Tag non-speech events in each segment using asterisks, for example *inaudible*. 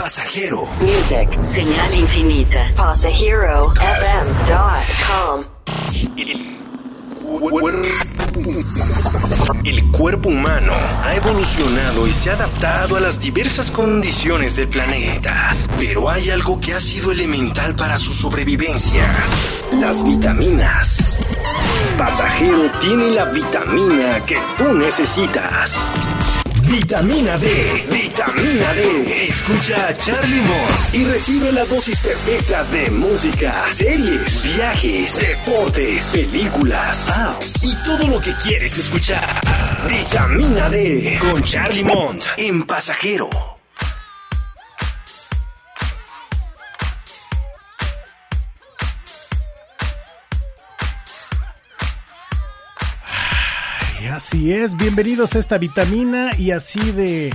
Pasajero. Music, señal infinita. PasajeroFM.com. El cuerpo humano ha evolucionado y se ha adaptado a las diversas condiciones del planeta, pero hay algo que ha sido elemental para su sobrevivencia, las vitaminas. Pasajero tiene la vitamina que tú necesitas. Vitamina D, vitamina D. Escucha a Charlie Mott y recibe la dosis perfecta de música, series, viajes, deportes, películas, apps y todo lo que quieres escuchar. Vitamina D con Charlie Mont en Pasajero. Así es, bienvenidos a esta vitamina y así de,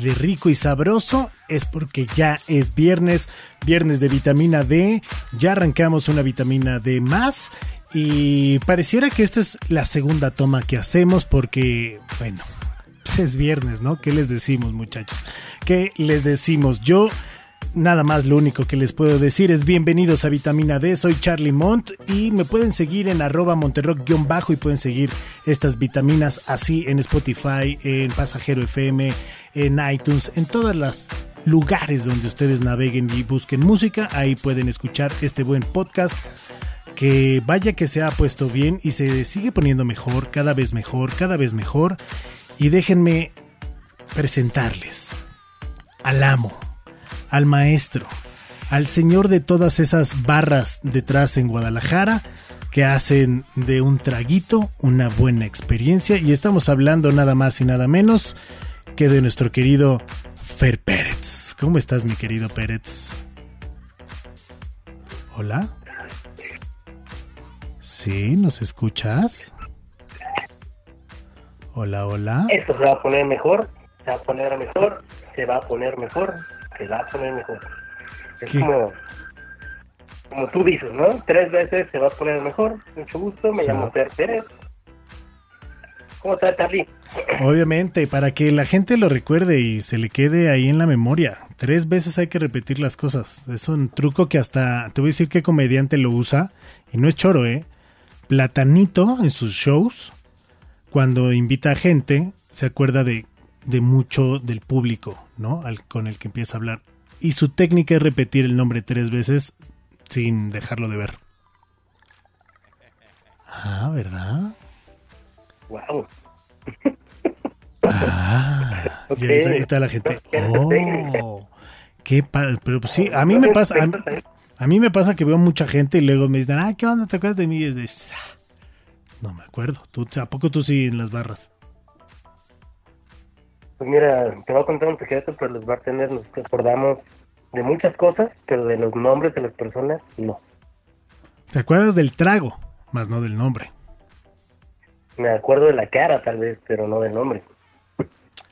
de rico y sabroso es porque ya es viernes, viernes de vitamina D, ya arrancamos una vitamina D más y pareciera que esta es la segunda toma que hacemos porque, bueno, pues es viernes, ¿no? ¿Qué les decimos muchachos? ¿Qué les decimos? Yo Nada más lo único que les puedo decir es bienvenidos a Vitamina D, soy Charlie Mont y me pueden seguir en arroba monterrock-bajo y pueden seguir estas vitaminas así en Spotify, en Pasajero FM, en iTunes, en todos los lugares donde ustedes naveguen y busquen música, ahí pueden escuchar este buen podcast que vaya que se ha puesto bien y se sigue poniendo mejor, cada vez mejor, cada vez mejor. Y déjenme presentarles al amo al maestro, al señor de todas esas barras detrás en Guadalajara que hacen de un traguito una buena experiencia y estamos hablando nada más y nada menos que de nuestro querido Fer Pérez. ¿Cómo estás mi querido Pérez? Hola. Sí, ¿nos escuchas? Hola, hola. Esto se va a poner mejor, se va a poner mejor, se va a poner mejor, se va a poner mejor. Es ¿Qué? como, como tú dices, ¿no? Tres veces se va a poner mejor. Mucho gusto, me Sí. llamo Fer Pérez. ¿Cómo estás, Charlie? Obviamente, para que la gente lo recuerde y se le quede ahí en la memoria. Tres veces hay que repetir las cosas. Es un truco que hasta, te voy a decir qué comediante lo usa. Y no es choro, ¿eh? Platanito en sus shows, cuando invita a gente, se acuerda de, de mucho del público, ¿no? Al, con el que empieza a hablar. Y su técnica es repetir el nombre tres veces sin dejarlo de ver. Ah, ¿verdad? Wow. Ah, y ahorita, ahorita la gente, oh, qué padre, pero pues sí, a mí me pasa, a, a mí me pasa que veo mucha gente y luego me dicen, ah, ¿qué onda? ¿Te acuerdas de mí? Y es de, "Ah, no me acuerdo, ¿Tú, ¿a poco tú sí en las barras? Pues mira, te voy a contar un secreto, pero los bartenders nos acordamos de muchas cosas, pero de los nombres de las personas, no. ¿Te acuerdas del trago? Más no del nombre. Me acuerdo de la cara, tal vez, pero no del nombre.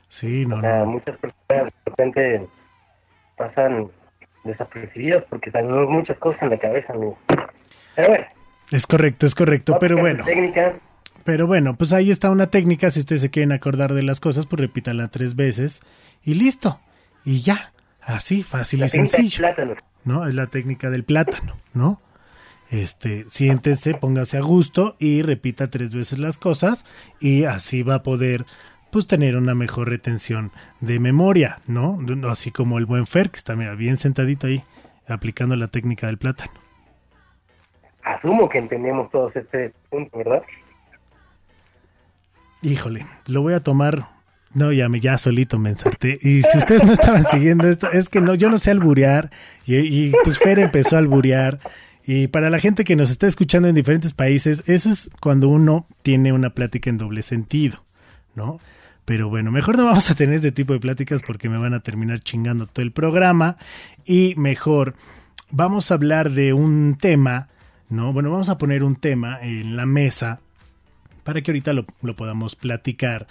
Sí, no, O sea, no. muchas personas de repente pasan desapercibidas porque tenemos muchas cosas en la cabeza, amigo. Pero bueno, Es correcto, es correcto, pero bueno. Técnica, Pero bueno, pues ahí está una técnica. Si ustedes se quieren acordar de las cosas, pues repítala tres veces y listo. Y ya. Así, fácil la y sencillo. plátano. ¿no? Es la técnica del plátano, ¿no? Este, siéntense, póngase a gusto y repita tres veces las cosas y así va a poder pues tener una mejor retención de memoria, ¿no? No, Así como el buen Fer, que está mira, bien sentadito ahí, aplicando la técnica del plátano. Asumo que entendemos todos este punto, ¿verdad? Híjole, lo voy a tomar. No, ya me ya solito me ensarté. Y si ustedes no estaban siguiendo esto, es que no, yo no sé alburear. Y, pues Fer empezó a alburear. Y para la gente que nos está escuchando en diferentes países, eso es cuando uno tiene una plática en doble sentido, ¿no? Pero bueno, mejor no vamos a tener ese tipo de pláticas porque me van a terminar chingando todo el programa. Y mejor, vamos a hablar de un tema, ¿no? Bueno, vamos a poner un tema en la mesa para que ahorita lo, lo podamos platicar,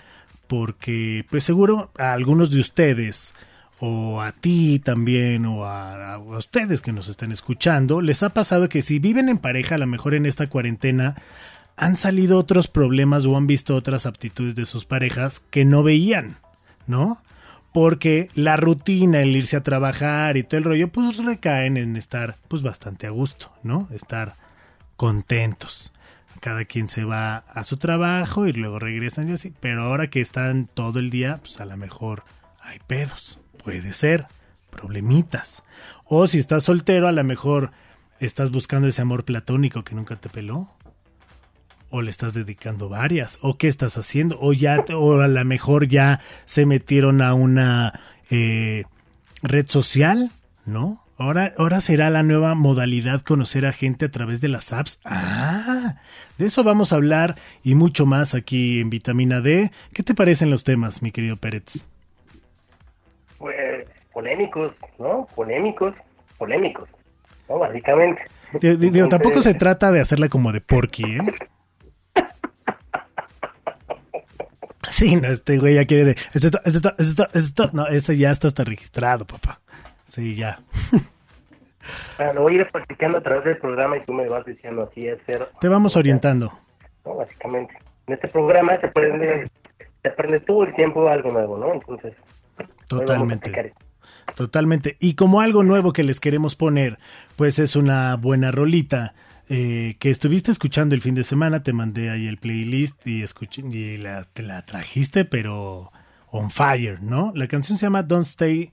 porque pues seguro a algunos de ustedes, o a ti también, o a, ustedes que nos están escuchando, les ha pasado que si viven en pareja, a lo mejor en esta cuarentena, han salido otros problemas o han visto otras aptitudes de sus parejas que no veían, ¿no? porque la rutina, el irse a trabajar y todo el rollo, pues recaen en estar pues bastante a gusto, ¿no? Estar contentos. Cada quien se va a su trabajo y luego regresan y así, pero ahora que están todo el día, pues a lo mejor hay pedos, puede ser, problemitas. O si estás soltero, a lo mejor estás buscando ese amor platónico que nunca te peló. O le estás dedicando varias. O qué estás haciendo. O ya, o a lo mejor ya se metieron a una eh, red social, ¿no? Ahora, ahora será la nueva modalidad conocer a gente a través de las apps. Ah, de eso vamos a hablar y mucho más aquí en Vitamina D. ¿Qué te parecen los temas, mi querido Pérez? Pues polémicos, ¿no? Polémicos, polémicos, ¿no? Básicamente. Digo, tampoco se trata de hacerla como de porky, ¿eh? *laughs* Sí, no, este güey ya quiere de. Esto, esto, esto, esto, no, ese ya está hasta registrado, papá. Sí, ya. Bueno, lo voy a ir practicando a través del programa y tú me vas diciendo así es ser. Te vamos orientando. ¿no? Básicamente. En este programa se aprende, se aprende todo el tiempo algo nuevo, ¿no? Entonces. Totalmente. Totalmente. Y como algo nuevo que les queremos poner, pues es una buena rolita eh, que estuviste escuchando el fin de semana. Te mandé ahí el playlist y, escuché, y la, te la trajiste, pero on fire, ¿no? La canción se llama Don't Stay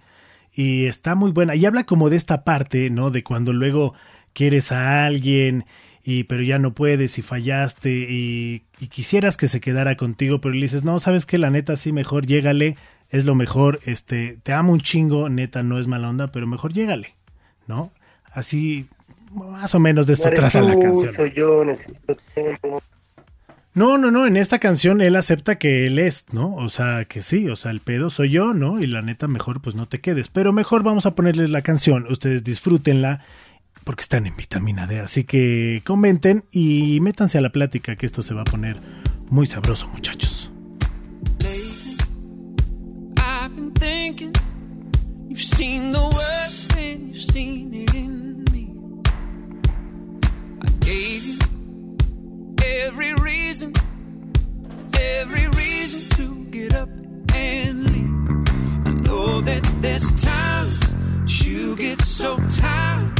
y está muy buena. Y habla como de esta parte, ¿no? De cuando luego quieres a alguien y pero ya no puedes y fallaste y, y quisieras que se quedara contigo, pero le dices, no, sabes que la neta sí, mejor llégale, es lo mejor, este, te amo un chingo, neta, no es mala onda, pero mejor llégale, ¿no? Así, más o menos de esto trata la canción. Soy yo, necesito tiempo. No, no, no, en esta canción él acepta que él es, ¿no? O sea, que sí, o sea, el pedo soy yo, ¿no? Y la neta, mejor pues no te quedes. Pero mejor vamos a ponerles la canción, ustedes disfrútenla, porque están en vitamina D. Así que comenten y métanse a la plática, que esto se va a poner muy sabroso, muchachos. Every reason to get up and leave. I know that there's times you get so tired.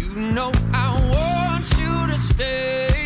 You know I want you to stay.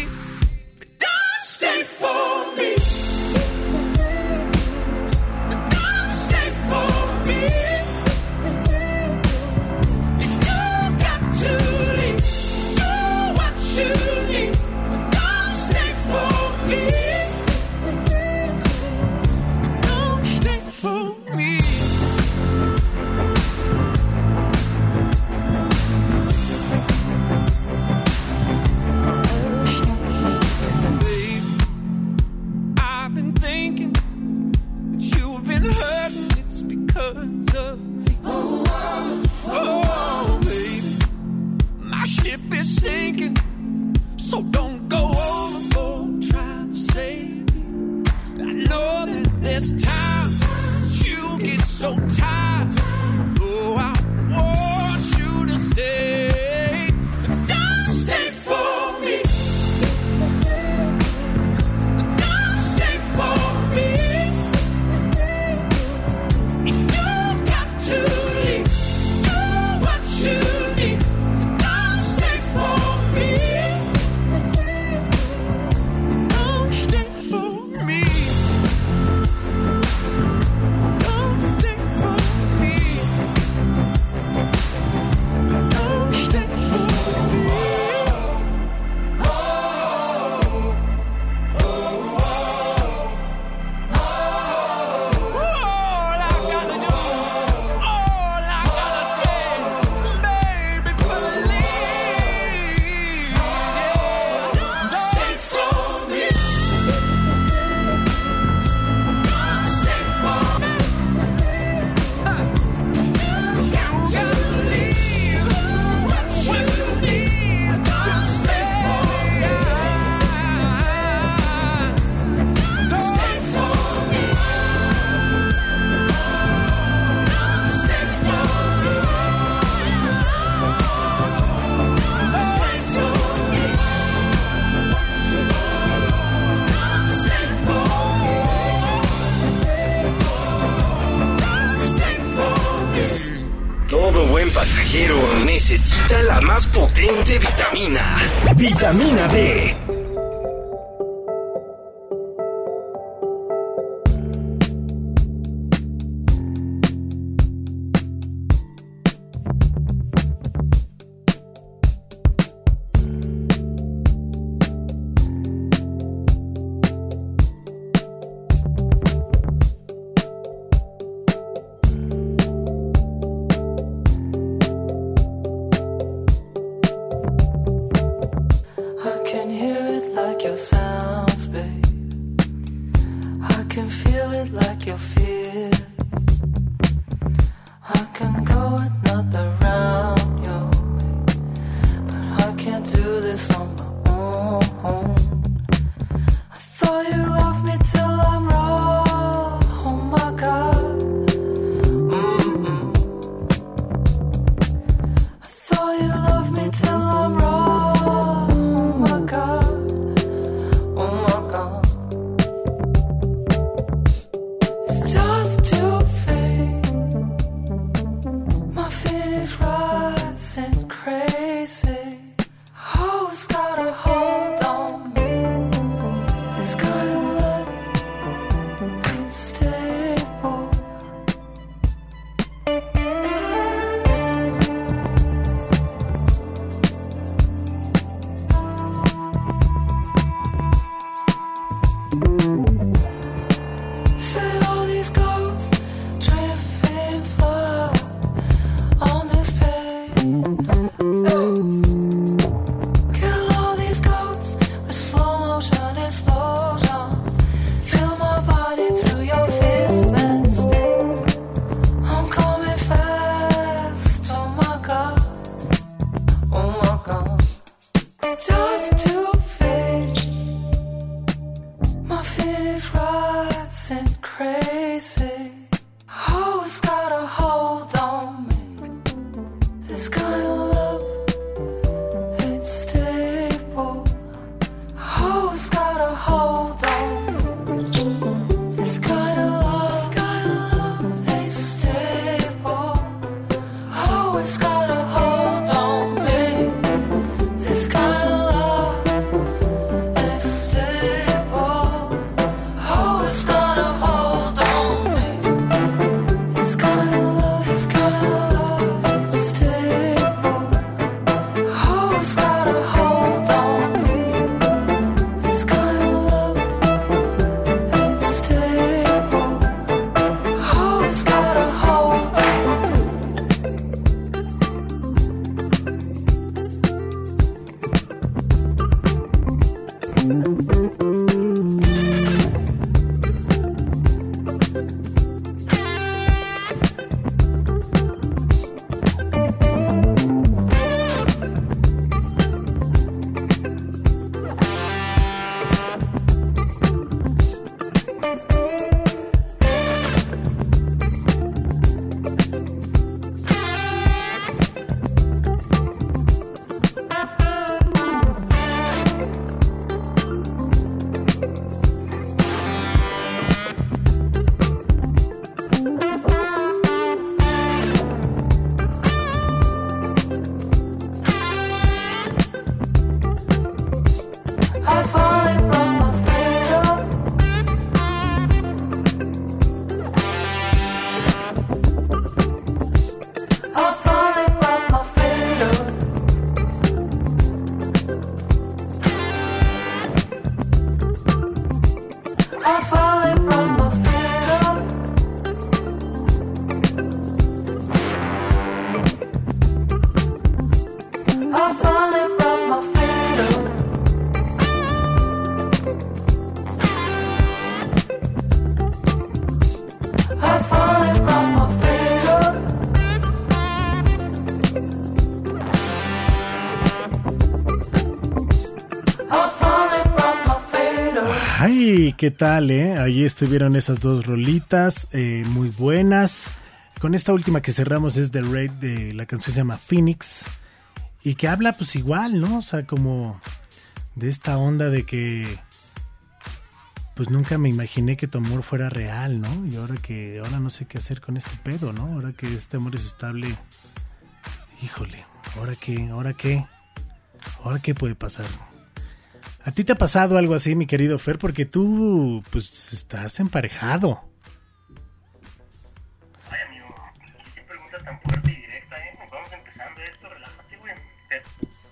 Sinking, so don't go overboard trying to save me. I know that there's times you get so tired. Ay, ¿qué tal, eh? Ahí estuvieron esas dos rolitas eh, muy buenas. Con esta última que cerramos es The Raid, de la canción se llama Phoenix. Y que habla pues igual, ¿no? O sea, como de esta onda de que pues nunca me imaginé que tu amor fuera real, ¿no? Y ahora que ahora no sé qué hacer con este pedo, ¿no? Ahora que este amor es estable. Híjole, ahora qué, ahora qué. Ahora qué puede pasar. ¿A ti te ha pasado algo así, mi querido Fer? Porque tú, pues, estás emparejado. Ay, amigo, qué pregunta tan fuerte y directa, ¿eh? Vamos empezando esto, relájate, güey.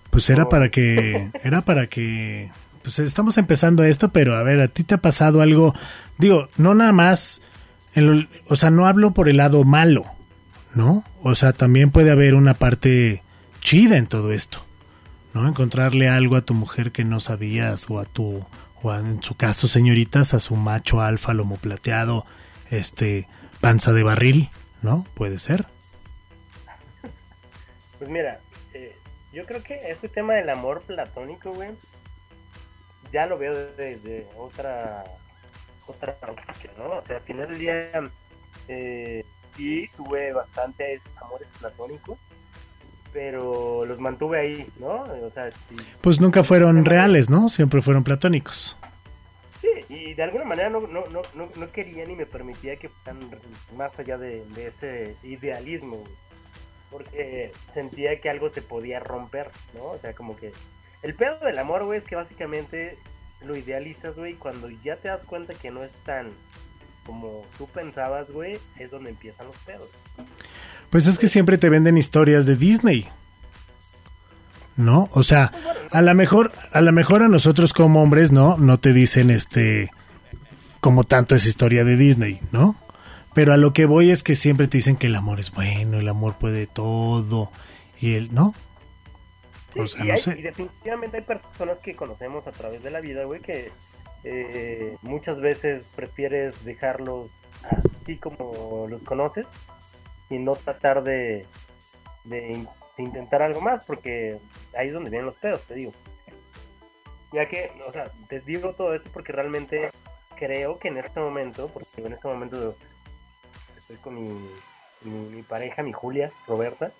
Pues era para que, *laughs* era para que, pues estamos empezando esto, pero a ver, ¿a ti te ha pasado algo? Digo, no nada más, o sea, no hablo por el lado malo, ¿no? O sea, también puede haber una parte chida en todo esto, Encontrarle algo a tu mujer que no sabías, o a tu, o en su caso, señoritas, a su macho alfa, lomo plateado, este, panza de barril, ¿no? Puede ser. Pues mira, eh, yo creo que este tema del amor platónico, güey, ya lo veo desde otra otra ¿no? O sea, al final del día eh, sí tuve bastantes amores platónicos, pero los mantuve ahí, ¿no? O sea, sí, Pues nunca fueron reales, ¿no? Siempre fueron platónicos. sí, y de alguna manera no, no, no, no, quería ni me permitía que fueran más allá de, de ese idealismo, porque sentía que algo se podía romper, ¿no? O sea, como que el pedo del amor, güey, es que básicamente lo idealizas, güey, y cuando ya te das cuenta que no es tan como tú pensabas, güey, es donde empiezan los pedos. Pues es que siempre te venden historias de Disney. ¿No? O sea, a lo mejor, a lo mejor a nosotros como hombres, ¿no? No te dicen este como tanto es historia de Disney, ¿no? Pero a lo que voy es que siempre te dicen que el amor es bueno, el amor puede todo. Y el, ¿no? Sí, O sea, y, no hay- sé. y definitivamente hay personas que conocemos a través de la vida, güey, que eh, muchas veces prefieres dejarlos así como los conoces y no tratar de, de in- de intentar algo más, porque ahí es donde vienen los pedos, te digo. Ya que, o sea, te digo todo esto porque realmente creo que en este momento, porque en este momento estoy con mi, mi, mi pareja, mi Julia, Roberta,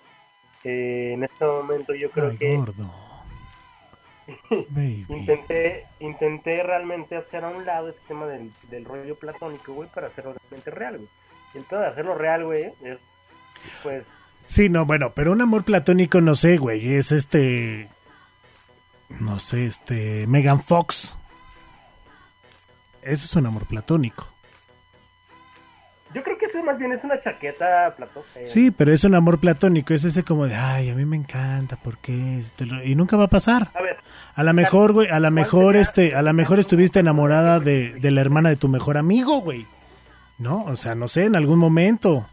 eh, en este momento yo creo Ay, que gordo. *laughs* Intenté intenté realmente hacer a un lado ese tema del, del rollo platónico, güey, para hacerlo realmente real, güey. Y el pedo de hacerlo real, güey, es, pues, Sí, no, bueno, pero un amor platónico, no sé, güey, es este. No sé, este. Megan Fox. Eso es un amor platónico. yo creo que eso más bien es una chaqueta platón. eh, Sí, pero es un amor platónico, es ese como de, ay, a mí me encanta, ¿por qué? Te lo- Y nunca va a pasar. A ver, A lo mejor, güey, a lo ¿cuál mejor, este, a lo mejor estuviste enamorada de, de la hermana de tu mejor amigo, güey. ¿No? O sea, no sé, en algún momento.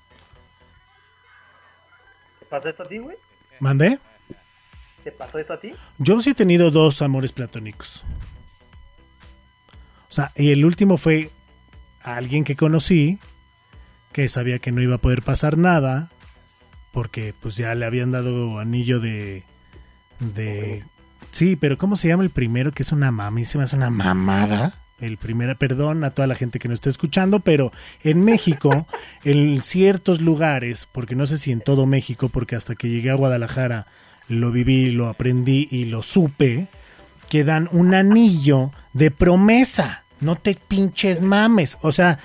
¿Te pasó esto a ti, güey? ¿Mandé? ¿Te pasó esto a ti? Yo sí he tenido dos amores platónicos. O sea, y el último fue a alguien que conocí, que sabía que no iba a poder pasar nada, porque pues ya le habían dado anillo de... de sí, pero ¿cómo se llama el primero? Que es una mami, se me hace una mamada. El primero, perdón a toda la gente que nos está escuchando, pero en México, *laughs* en ciertos lugares, porque no sé si en todo México, porque hasta que llegué a Guadalajara lo viví, lo aprendí y lo supe, que dan un anillo de promesa. No te pinches mames. O sea,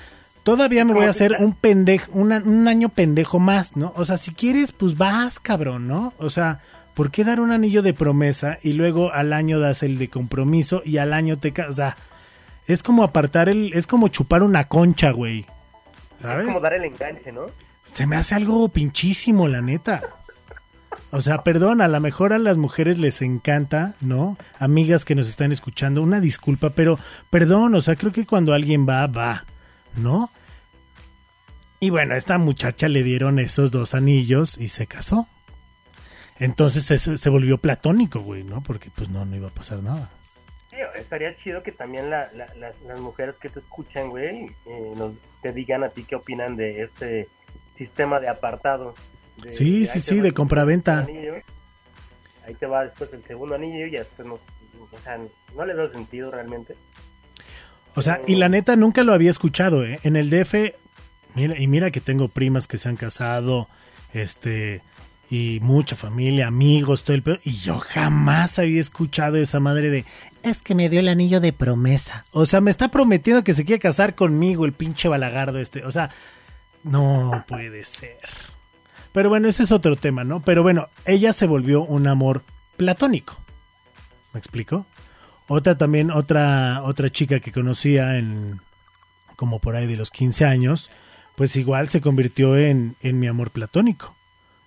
todavía me voy a hacer un pendejo, una- un año pendejo más, ¿no? O sea, si quieres, pues vas, cabrón, ¿no? O sea, ¿por qué dar un anillo de promesa y luego al año das el de compromiso y al año te... ca- O sea, es como apartar el... Es como chupar una concha, güey. ¿Sabes? Es como dar el enganche, ¿no? Se me hace algo pinchísimo, la neta. O sea, perdón, a lo mejor a las mujeres les encanta, ¿no? Amigas que nos están escuchando, una disculpa, pero perdón, o sea, creo que cuando alguien va, va, ¿no? Y bueno, a esta muchacha le dieron esos dos anillos y se casó. Entonces eso se volvió platónico, güey, ¿no? Porque pues no, no iba a pasar nada. Estaría chido que también la- la- las, las mujeres que te escuchan, güey, eh, nos, te digan a ti qué opinan de este sistema de apartado. De- Sí, sí, sí, de compraventa. Ahí te va después el segundo anillo y ya después no, o sea, no le veo sentido realmente. O sea, y la neta nunca lo había escuchado, ¿eh? En el DF, mira, y mira que tengo primas que se han casado, este, y mucha familia, amigos, todo el pedo. Y yo jamás había escuchado esa madre de, es que me dio el anillo de promesa. O sea, me está prometiendo que se quiere casar conmigo el pinche balagardo este. O sea, no puede ser. Pero bueno, ese es otro tema, ¿no? Pero bueno, ella se volvió un amor platónico. ¿Me explico? Otra también, otra, otra chica que conocía en como por ahí de los 15 años, pues igual se convirtió en, en mi amor platónico,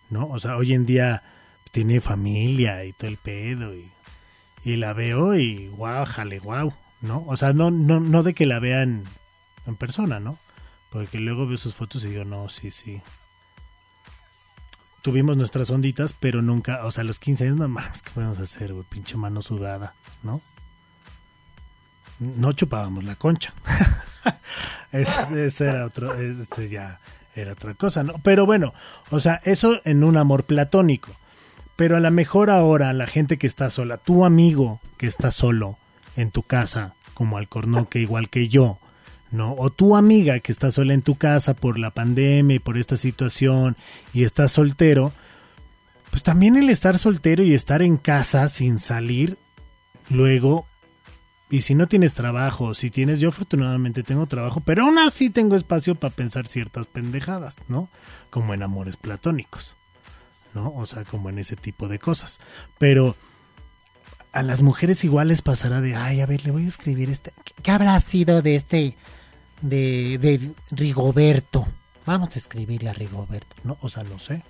¿no? O sea, hoy en día tiene familia y todo el pedo y, y la veo y guau, jale, guau, ¿no? O sea, no, no, no de que la vean en persona, ¿no? Porque luego veo sus fotos y digo, no, sí, sí. Tuvimos nuestras onditas, pero nunca, o sea, los 15 años, no mames, ¿qué podemos hacer, güey? Pinche mano sudada, ¿no? No chupábamos la concha. *laughs* ese era otro, ya era otra cosa, ¿no? Pero bueno, o sea, eso en un amor platónico. Pero a lo mejor ahora la gente que está sola, tu amigo que está solo en tu casa, como Alcornoque, igual que yo, ¿no? O tu amiga que está sola en tu casa por la pandemia y por esta situación y está soltero, pues también el estar soltero y estar en casa sin salir, luego, y si no tienes trabajo, si tienes, yo afortunadamente tengo trabajo, pero aún así tengo espacio para pensar ciertas pendejadas, ¿no? Como en amores platónicos, ¿no? O sea, como en ese tipo de cosas. Pero a las mujeres igual les pasará de, ay, a ver, le voy a escribir este. ¿Qué habrá sido de este, de, de Rigoberto? Vamos a escribirle a Rigoberto, ¿no? O sea, no sé.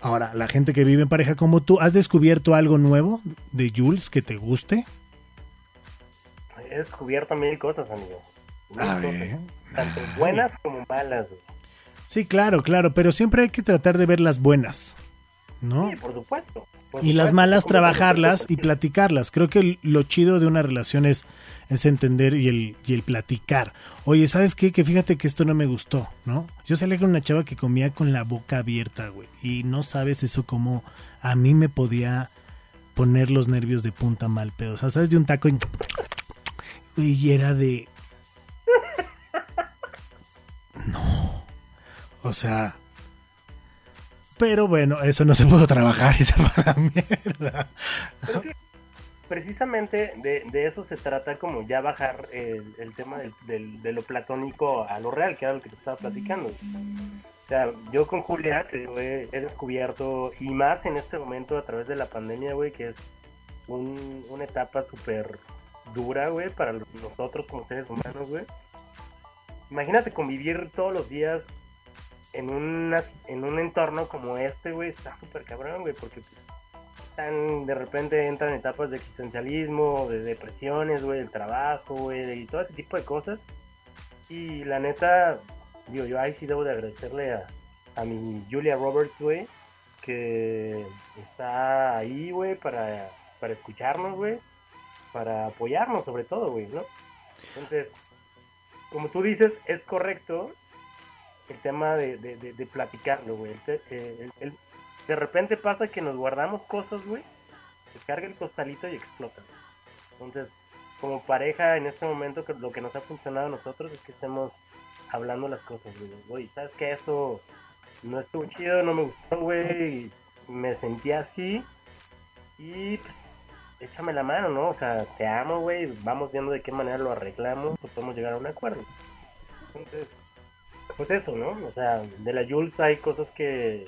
Ahora, la gente que vive en pareja como tú, ¿has descubierto algo nuevo de Jules que te guste? He descubierto mil cosas, amigo. Mil A cosas. ver. Tanto buenas como malas. Sí, claro, claro, pero siempre hay que tratar de ver las buenas, ¿no? Sí, por supuesto. por y las malas trabajarlas y platicarlas. Creo que lo chido de una relación es, es entender y el, y el platicar. Oye, ¿sabes qué? Que fíjate que esto no me gustó, ¿no? Yo salí con una chava que comía con la boca abierta, güey. Y no sabes eso como a mí me podía poner los nervios de punta mal pedo. O sea, ¿sabes? De un taco y, y era de... *laughs* No. O sea... Pero bueno, eso no se pudo trabajar y se mierda. Precisamente de, de eso se trata como ya bajar el, el tema del, del- de lo platónico a lo real, que era lo que te estaba platicando. O sea, yo con Julia he, he descubierto, y más en este momento a través de la pandemia, güey, que es un- una etapa súper dura, güey, para nosotros como seres humanos, güey. Imagínate convivir todos los días en, una, en un entorno como este, güey, está súper cabrón, güey, porque están, de repente entran etapas de existencialismo, de depresiones, güey, del trabajo, güey, y todo ese tipo de cosas. Y la neta, digo, yo ahí sí debo de agradecerle a, a mi Julia Roberts, güey, que está ahí, güey, para, para escucharnos, güey, para apoyarnos sobre todo, güey, ¿no? Entonces, como tú dices, es correcto el tema de, de, de, platicarlo, güey. El eh, el- el- de repente pasa que nos guardamos cosas, güey, se carga el costalito y explota. Entonces, como pareja en este momento, lo que nos ha funcionado a nosotros es que estemos hablando las cosas, güey. Oye, ¿sabes qué? Eso no estuvo chido, no me gustó, güey. Me sentí así. Y pues, échame la mano, ¿no? O sea, te amo, güey. Vamos viendo de qué manera lo arreglamos o podemos llegar a un acuerdo. Entonces, pues eso, ¿no? O sea, de la Jules hay cosas que,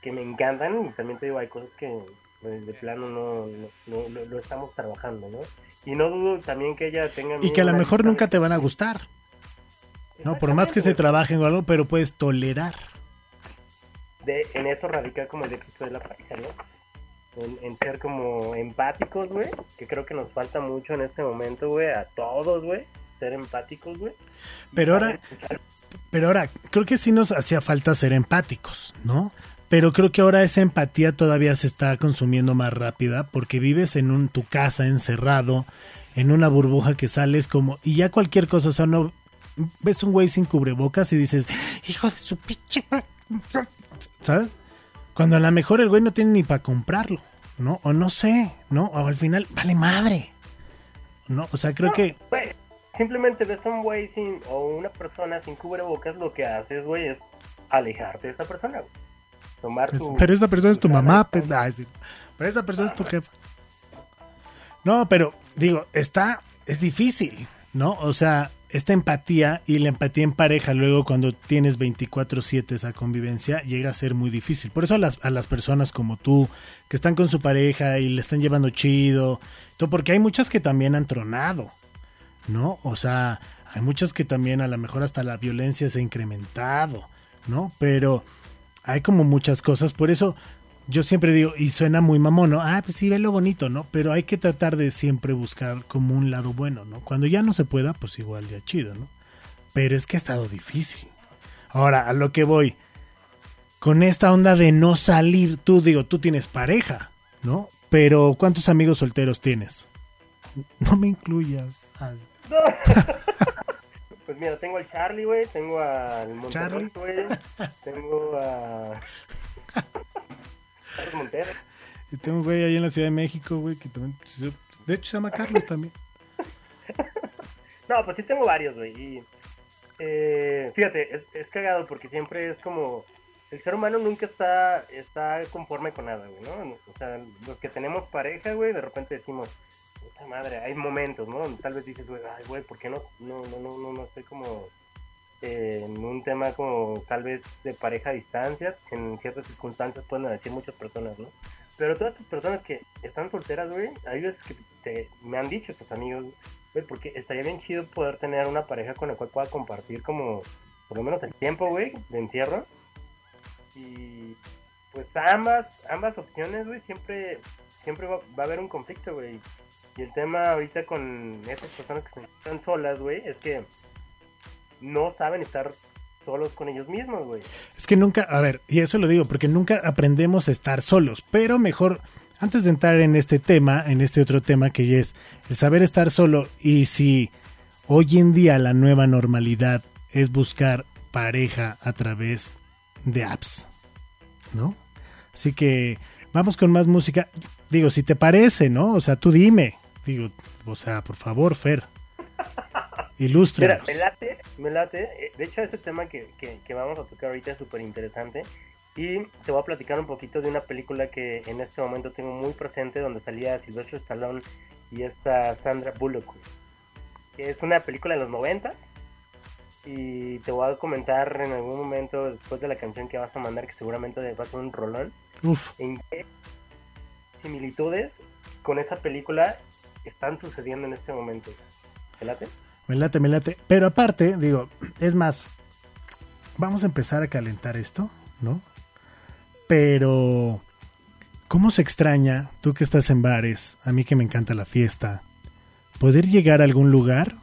que me encantan y también te digo, hay cosas que pues, de plano no, no, no- estamos trabajando, ¿no? Y no dudo también que ella tenga... Y que a lo mejor nunca te van a gustar. No, por más que se trabajen o algo, pero puedes tolerar. de, en eso radica como el éxito de la pareja, ¿no? En, en ser como empáticos, güey, que creo que nos falta mucho en este momento, güey, a todos, güey, ser empáticos, güey. Pero ahora- escuchar. Pero ahora, creo que sí nos hacía falta ser empáticos, ¿no? Pero creo que ahora esa empatía todavía se está consumiendo más rápida porque vives en un, tu casa encerrado, en una burbuja que sales como... Y ya cualquier cosa, o sea, no... Ves un güey sin cubrebocas y dices, hijo de su pinche... ma-". ¿Sabes? Cuando a lo mejor el güey no tiene ni para comprarlo, ¿no? O no sé, ¿no? O al final, vale madre. ¿No? O sea, creo No, que... güey, simplemente ves a un güey sin, o una persona sin cubrebocas, lo que haces, güey, es alejarte de esa persona, güey. tomar tu... pero esa persona es tu mamá, sana- pe- ay, sí. pero esa persona es tu jefa. No, pero digo, está, es difícil, ¿no? O sea, esta empatía y la empatía en pareja luego cuando tienes 24/7 esa convivencia llega a ser muy difícil. Por eso a las, a las personas como tú, que están con su pareja y le están llevando chido, porque hay muchas que también han tronado, ¿no? O sea, hay muchas que también a lo mejor hasta la violencia se ha incrementado, ¿no? Pero hay como muchas cosas, por eso yo siempre digo, y suena muy mamón, ¿no? Ah, pues sí, ve lo bonito, ¿no? Pero hay que tratar de siempre buscar como un lado bueno, ¿no? Cuando ya no se pueda, pues igual ya chido, ¿no? Pero es que ha estado difícil. Ahora, a lo que voy, con esta onda de no salir, tú digo, tú tienes pareja, ¿no? Pero ¿cuántos amigos solteros tienes? *laughs* No me incluyas. *laughs* Pues mira, tengo al Charlie, güey, tengo al. Monterrey, güey, tengo a... Carlos Montero. Y tengo un güey ahí en la Ciudad de México, güey, que también, de hecho se llama Carlos también. *laughs* No, pues sí tengo varios, güey. Y eh, fíjate, es, es cagado porque siempre es como. El ser humano nunca está, está conforme con nada, güey, ¿no? O sea, los que tenemos pareja, güey, de repente decimos, madre, hay momentos, ¿no? Tal vez dices, güey, ay, güey, ¿por qué no? No, no, no, no, no estoy como eh, en un tema como tal vez de pareja a distancia, que en ciertas circunstancias pueden decir muchas personas, ¿no? Pero todas estas personas que están solteras, güey, hay veces que te- me han dicho estos amigos, güey, porque estaría bien chido poder tener una pareja con la cual pueda compartir como, por lo menos el tiempo, güey, de encierro. Y pues ambas, ambas opciones, güey, siempre, siempre va, va a haber un conflicto, güey. Y el tema ahorita con esas personas que se encuentran solas, güey, es que no saben estar solos con ellos mismos, güey. Es que nunca, a ver, y eso lo digo porque nunca aprendemos a estar solos, pero mejor, antes de entrar en este tema, en este otro tema que es el saber estar solo y si hoy en día la nueva normalidad es buscar pareja a través de apps, ¿no? Así que vamos con más música. Digo, si te parece, ¿no? O sea, tú dime. Digo, o sea, por favor, Fer. Mira, Ilústranos. me late, me late. Eh, De hecho, ese tema que, que, que vamos a tocar ahorita es súper interesante. Y te voy a platicar un poquito de una película que en este momento tengo muy presente, donde salía Sylvester Stallone y esta Sandra Bullock. Que es una película de los noventas. Y te voy a comentar en algún momento, después de la canción que vas a mandar, que seguramente va a ser un rolón, Uf, en qué similitudes con esa película están sucediendo en este momento. ¿Te late? Me late, me late. Pero aparte, digo, es más, vamos a empezar a calentar esto, ¿no? Pero, ¿cómo se extraña, tú que estás en bares, a mí que me encanta la fiesta, poder llegar a algún lugar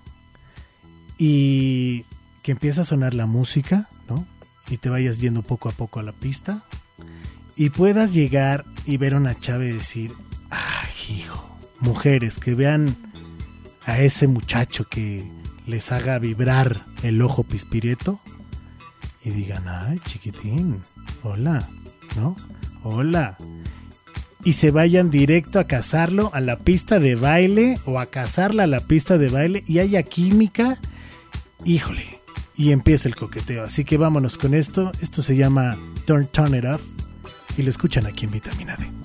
y que empieza a sonar la música, ¿no? Y te vayas yendo poco a poco a la pista y puedas llegar y ver a una chava y decir, ¡ay, hijo! Mujeres que vean a ese muchacho que les haga vibrar el ojo pispireto y digan, ay, chiquitín, hola, ¿no? Hola. Y se vayan directo a cazarlo a la pista de baile o a cazarla a la pista de baile y haya química, híjole, y empieza el coqueteo. Así que vámonos con esto. Esto se llama Turn, Turn It Up y lo escuchan aquí en Vitamina D.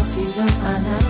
turn it off. You know I like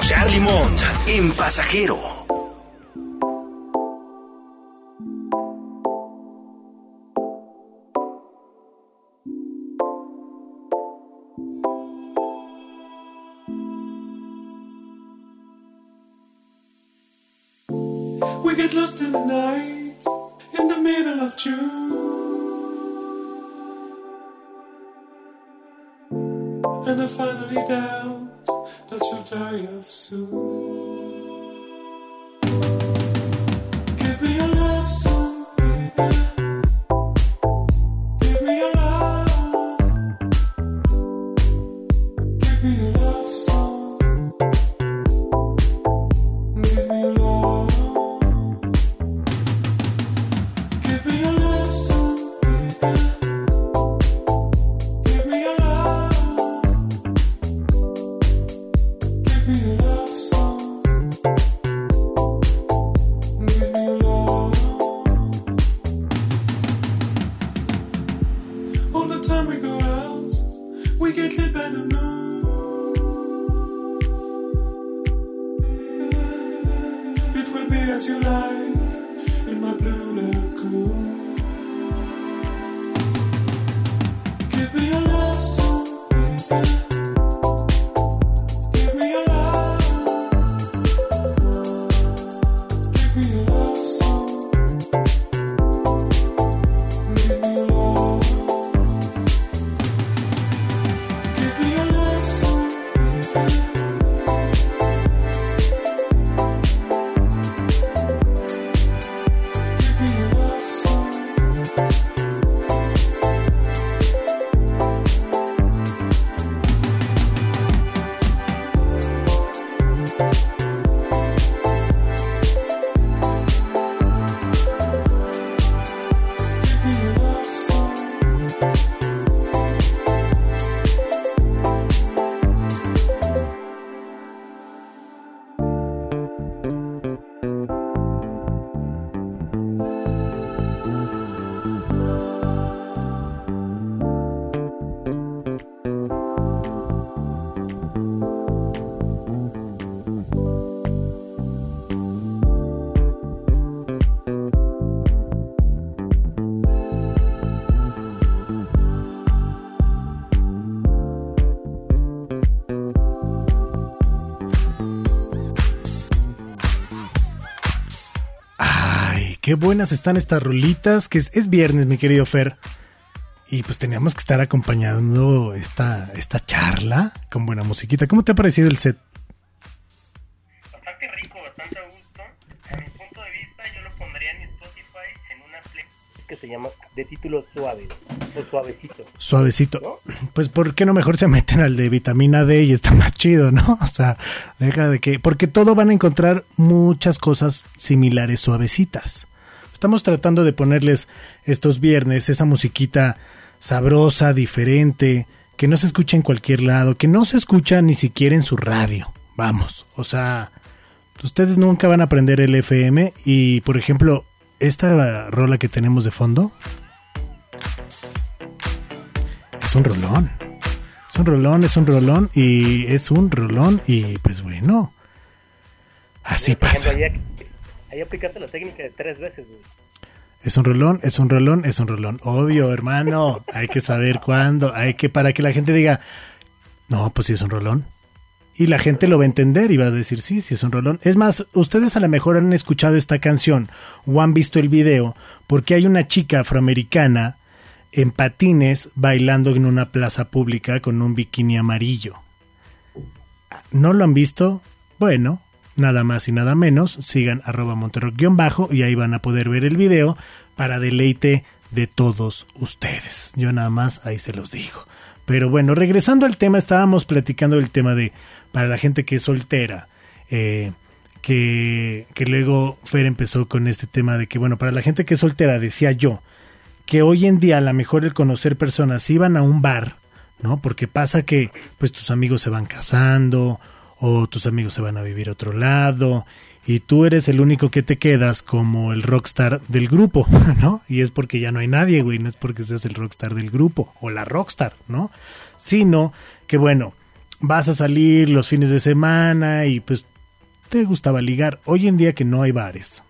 Charlie Mont en Pasajero. Thank. Qué buenas están estas rolitas, que es, es viernes, mi querido Fer. Y pues teníamos que estar acompañando esta, esta charla con buena musiquita. ¿Cómo te ha parecido el set? Bastante rico, bastante a gusto. A mi punto de vista, yo lo pondría en Spotify en una playlist que se llama de título suave o suavecito. Suavecito. ¿no? Pues ¿por qué no mejor se meten al de vitamina D y está más chido, ¿no? *laughs* O sea, deja de que... Porque todo van a encontrar muchas cosas similares, suavecitas. Estamos tratando de ponerles estos viernes esa musiquita sabrosa, diferente, que no se escucha en cualquier lado, que no se escucha ni siquiera en su radio. Vamos, o sea, ustedes nunca van a aprender el FM y, por ejemplo, esta rola que tenemos de fondo es un rolón. Es un rolón, es un rolón y es un rolón y pues bueno. Así Por ejemplo, pasa. Ahí aplicaste la técnica de tres veces, güey. Es un rolón, es un rolón, es un rolón. Obvio, hermano. Hay que saber cuándo. Hay que, para que la gente diga, no, pues sí es un rolón. Y la gente lo va a entender y va a decir, sí, sí es un rolón. Es más, ustedes a lo mejor han escuchado esta canción o han visto el video porque hay una chica afroamericana en patines bailando en una plaza pública con un bikini amarillo. ¿No lo han visto? Bueno, nada más y nada menos, sigan arroba monterrock-bajo y ahí van a poder ver el video para deleite de todos ustedes. Yo nada más ahí se los digo. Pero bueno, regresando al tema, estábamos platicando el tema de para la gente que es soltera, eh, que, que luego Fer empezó con este tema de que, bueno, para la gente que es soltera, decía yo, que hoy en día a lo mejor el conocer personas iban a un bar, ¿no? Porque pasa que pues tus amigos se van casando o tus amigos se van a vivir a otro lado y tú eres el único que te quedas como el rockstar del grupo, *laughs* ¿no? Y es porque ya no hay nadie, güey, no es porque seas el rockstar del grupo o la rockstar, ¿no? Sino que bueno, vas a salir los fines de semana y pues te gustaba ligar. Hoy en día que no hay bares,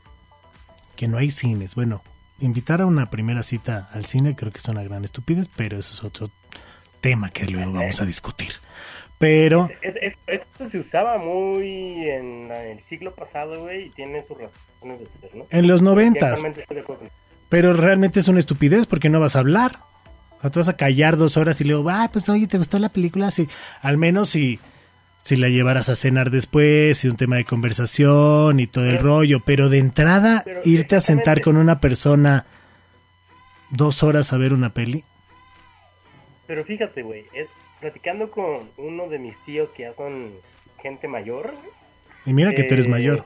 que no hay cines, bueno, invitar a una primera cita al cine creo que es una gran estupidez, pero eso es otro tema que luego vamos a discutir. Pero Es, es- esto se usaba muy en la- el siglo pasado, güey, y tiene sus razones de ser, ¿no? en los noventas, pero realmente es una estupidez porque no vas a hablar. O sea, te vas a callar dos horas y luego, ah, pues oye, ¿te gustó la película? Sí, al menos si, si la llevaras a cenar después y un tema de conversación y todo el Pero- rollo. Pero de entrada, pero irte a sentar con una persona dos horas a ver una peli. Pero fíjate, güey, es, platicando con uno de mis tíos que ya son gente mayor, Y mira que tú eres Eh, mayor.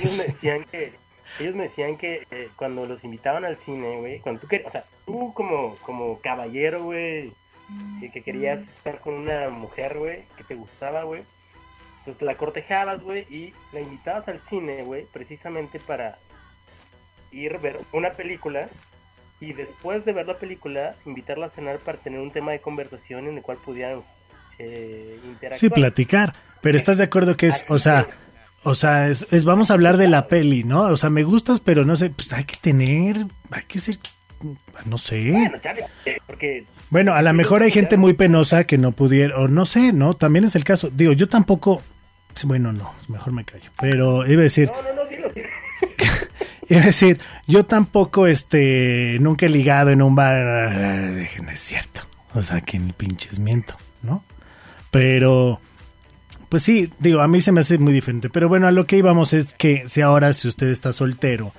ellos *laughs* me decían que ellos me decían que eh, cuando los invitaban al cine, güey, cuando tú querías, o sea, tú como como caballero, güey, que, que querías estar con una mujer, güey, que te gustaba, güey, pues la cortejabas, güey, y la invitabas al cine, güey, precisamente para ir a ver una película y después de ver la película, invitarla a cenar para tener un tema de conversación en el cual pudieran eh, interactuar. Sí, platicar. Pero estás de acuerdo que es, o sea, o sea, es, es- vamos a hablar de la peli, ¿no? O sea, me gustas, pero no sé, pues hay que tener, hay que ser, no sé. Bueno, Charlie, eh, porque Bueno, a lo mejor hay gente muy penosa que no pudiera, o no sé, ¿no? También es el caso. Digo, yo tampoco, bueno, no, mejor me callo. Pero iba a decir, no, no, no, *laughs* a decir, yo tampoco, este, nunca he ligado en un bar, ah, dejen, es cierto. O sea, que ni pinches miento, ¿no? Pero, pues sí, digo, a mí se me hace muy diferente. Pero bueno, a lo que íbamos es que si ahora, si usted está soltero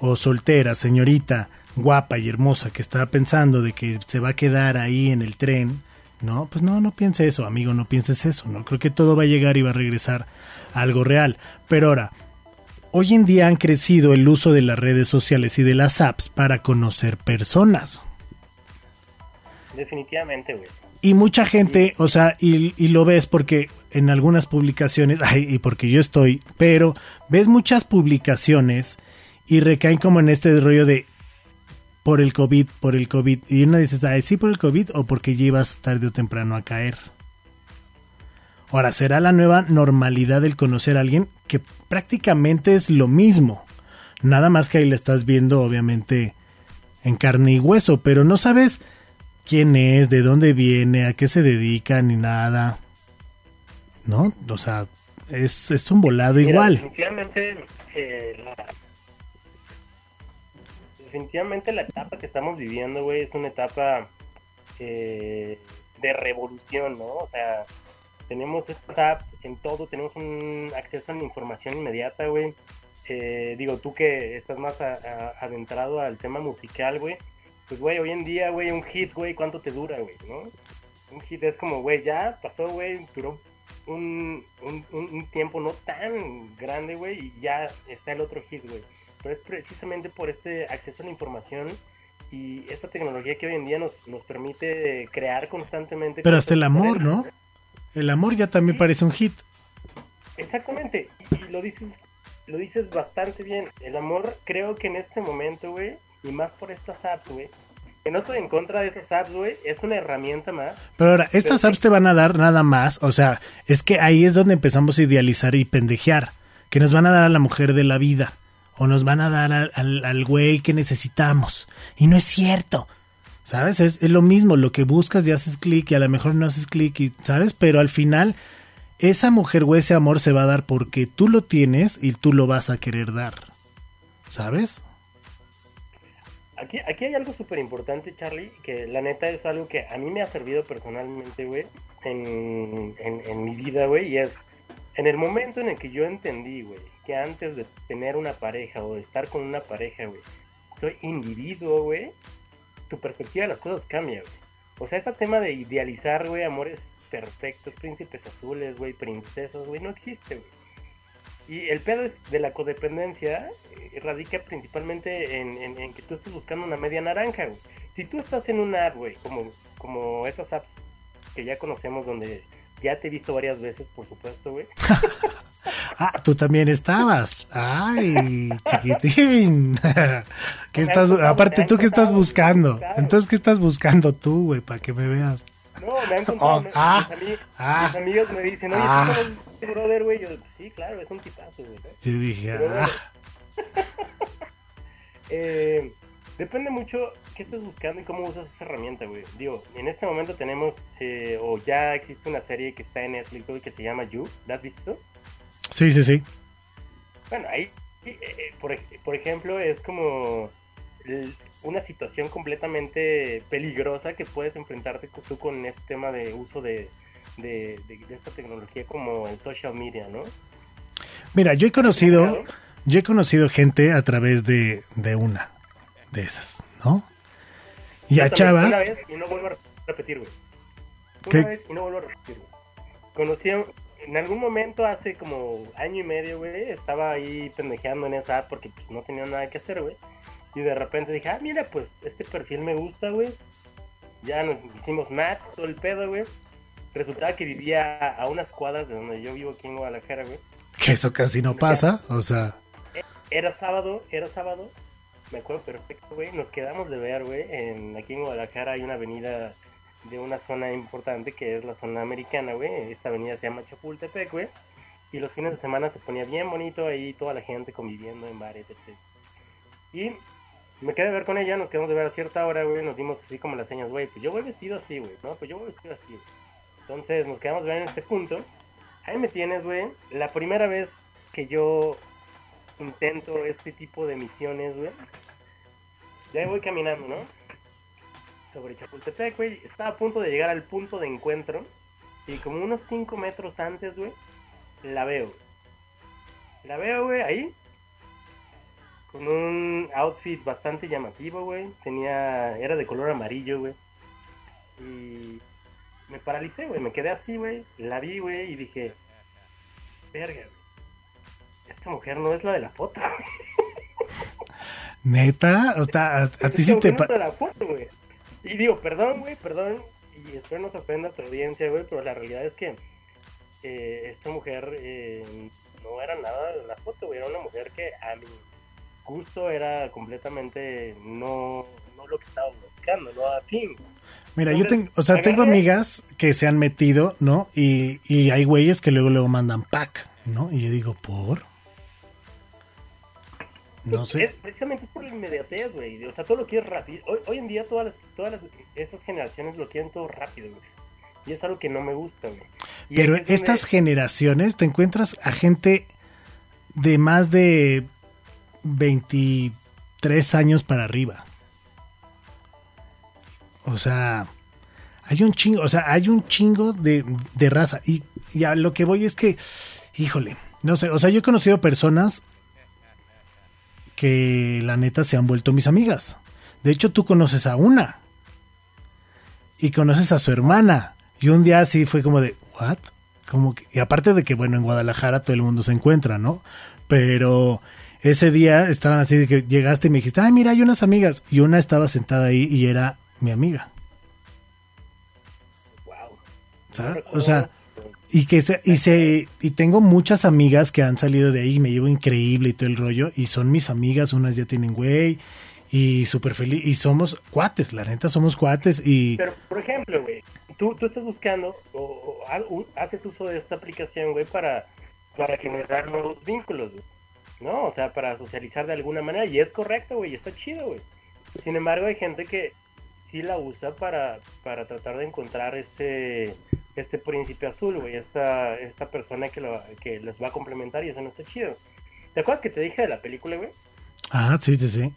o soltera, señorita, guapa y hermosa, que está pensando de que se va a quedar ahí en el tren, no, pues no, no piense eso, amigo, no pienses eso, ¿no? Creo que todo va a llegar y va a regresar a algo real. Pero ahora, hoy en día han crecido el uso de las redes sociales y de las apps para conocer personas. Definitivamente, güey. Y mucha gente, o sea, y, y lo ves porque en algunas publicaciones, *laughs* ay, y porque yo estoy, pero ves muchas publicaciones y recaen como en este rollo de por el COVID, por el COVID. Y uno dices, ay, sí por el COVID o porque llevas tarde o temprano a caer. Ahora, será la nueva normalidad el conocer a alguien que prácticamente es lo mismo. Nada más que ahí le estás viendo, obviamente, en carne y hueso, pero no sabes quién es, de dónde viene, a qué se dedica, ni nada. ¿No? O sea, es, es un volado Mira, igual. Definitivamente, eh, la... definitivamente la etapa que estamos viviendo, güey, es una etapa eh, de revolución, ¿no? O sea, tenemos estas apps en todo, tenemos un acceso a la información inmediata, güey. Eh, digo, tú que estás más a- a- adentrado al tema musical, güey. Pues, güey, hoy en día, güey, un hit, güey, ¿cuánto te dura, güey, no? Un hit es como, güey, ya pasó, güey, duró un, un, un- tiempo no tan grande, güey, y ya está el otro hit, güey. Pero es precisamente por este acceso a la información y esta tecnología que hoy en día nos, nos permite crear constantemente. Pero hasta el amor, ¿no? El amor ya también parece un hit. Exactamente, y, y lo dices lo dices bastante bien. El amor, creo que en este momento, güey, y más por estas apps, güey, que no estoy en contra de esas apps, güey, es una herramienta más. Pero ahora, estas Pero- apps te van a dar nada más. O sea, es que ahí es donde empezamos a idealizar y pendejear. Que nos van a dar a la mujer de la vida. O nos van a dar al, al, al güey que necesitamos. Y no es cierto. ¿Sabes? Es, es lo mismo. Lo que buscas y haces clic y a lo mejor no haces clic. y ¿Sabes? Pero al final, esa mujer o ese amor se va a dar porque tú lo tienes y tú lo vas a querer dar. ¿Sabes? Aquí, aquí hay algo súper importante, Charlie, que la neta es algo que a mí me ha servido personalmente, güey, en, en, en mi vida, güey, y es, en el momento en el que yo entendí, güey, que antes de tener una pareja o de estar con una pareja, güey, soy individuo, güey, tu perspectiva de las cosas cambia, güey. O sea, ese tema de idealizar, güey, amores perfectos, príncipes azules, güey, princesas, güey, no existe, güey. Y el pedo es de la codependencia eh, radica principalmente en, que tú estás buscando una media naranja, güey. Si tú estás en una app, güey, como, como esas apps que ya conocemos, donde ya te he visto varias veces, por supuesto, güey. *laughs* Ah, tú también estabas. Ay, chiquitín. *laughs* ¿Qué estás, aparte, ¿tú qué estás buscando? Entonces, ¿qué estás buscando tú, güey, para que me veas? No, me han contado, Oh, me- ah, mis, ah. mis amigos me dicen, oye, Ah. ¿tú este brother, güey? Yo, sí, claro, es un tipazo, güey. Yo dije, Pero ah, *laughs* eh, depende mucho qué estás buscando y cómo usas esa herramienta, güey. Digo, en este momento tenemos, eh, o ya existe una serie que está en Netflix, güey, que se llama You. ¿La has visto? Sí, sí, sí. Bueno, ahí, eh, eh, por, por ejemplo, es como una situación completamente peligrosa que puedes enfrentarte tú con este tema de uso de, de, de- de esta tecnología como en social media, ¿no? Mira, yo he conocido, yo he conocido gente a través de, de una de esas, ¿no? Y a Yo chavas, Una vez y no vuelvo a repetir, güey. Una ¿Qué? vez y no vuelvo a repetir, güey. Conocí a- en algún momento hace como año y medio, güey, estaba ahí pendejeando en esa app porque pues no tenía nada que hacer, güey. Y de repente dije, ah, mira, pues este perfil me gusta, güey. Ya nos hicimos match, todo el pedo, güey. Resultaba que vivía a unas cuadras de donde yo vivo aquí en Guadalajara, güey. que eso casi no pasa, o sea, Era sábado, era sábado. me acuerdo perfecto, güey. Nos quedamos de ver, güey. En, aquí en Guadalajara hay una avenida de una zona importante que es la zona americana, güey. Esta avenida se llama Chapultepec, güey. Y los fines de semana se ponía bien bonito ahí, toda la gente conviviendo en bares, etc. Y me quedé de ver con ella, nos quedamos de ver a cierta hora, güey. Nos dimos así como las señas, güey. Pues yo voy vestido así, güey. No, pues yo voy vestido así. Entonces nos quedamos de ver en este punto. Ahí me tienes, güey. La primera vez que yo intento este tipo de misiones, güey. Ya voy caminando, ¿no? Sobre Chapultepec, güey. Estaba a punto de llegar al punto de encuentro. Y como unos 5 metros antes, güey, la veo. La veo, güey, ahí. Con un outfit bastante llamativo, güey. Tenía. Era de color amarillo, güey. Y. Me paralicé, güey. Me quedé así, güey. La vi, güey. Y dije. Verga, güey. Esta mujer no es la de la foto, güey. *laughs* Neta, o sea, a, a ti sí te... no es de la foto, güey. Y digo, perdón, güey, perdón. Y espero no se ofenda a tu audiencia, güey. Pero la realidad es que. eh, esta mujer eh, no era nada de la foto, güey. Era una mujer que a mi gusto era completamente no, no lo que estaba buscando, no afín. Mira, yo tengo, o sea, tengo amigas que se han metido, ¿no? Y, y hay güeyes que luego luego mandan pack, ¿no? Y yo digo, ¿por? No sé. Es- precisamente es por la inmediatez, güey. O sea, todo lo quieres rápido. Hoy, hoy en día todas las, todas las, estas generaciones lo quieren todo rápido, güey. Y es algo que no me gusta, güey. Y Pero estas generaciones te encuentras a gente de más de 23 años para arriba. O sea, hay un chingo, o sea, hay un chingo de, de raza. Y, y a lo que voy es que, híjole, no sé, o sea, yo he conocido personas que la neta se han vuelto mis amigas. De hecho, tú conoces a una y conoces a su hermana. Y un día así fue como de, ¿what? Como que, y aparte de que, bueno, en Guadalajara todo el mundo se encuentra, ¿no? Pero ese día estaban así de que llegaste y me dijiste, ay, mira, hay unas amigas. Y una estaba sentada ahí y era mi amiga. Wow. ¿sabes? O sea, y que se, y se, y tengo muchas amigas que han salido de ahí, me llevo increíble y todo el rollo, y son mis amigas, unas ya tienen güey, y súper feliz, y somos cuates, la neta somos cuates, y Pero, por ejemplo, güey, tú, tú estás buscando o, o haces uso de esta aplicación, güey, para, para generar nuevos vínculos, güey. ¿No? O sea, para socializar de alguna manera. Y es correcto, güey, y está chido, güey. Sin embargo, hay gente que sí la usa para, para tratar de encontrar este este príncipe azul, güey, esta, esta persona que, lo, que les va a complementar y eso no está chido. ¿Te acuerdas que te dije de la película, güey? ah, sí, sí, sí.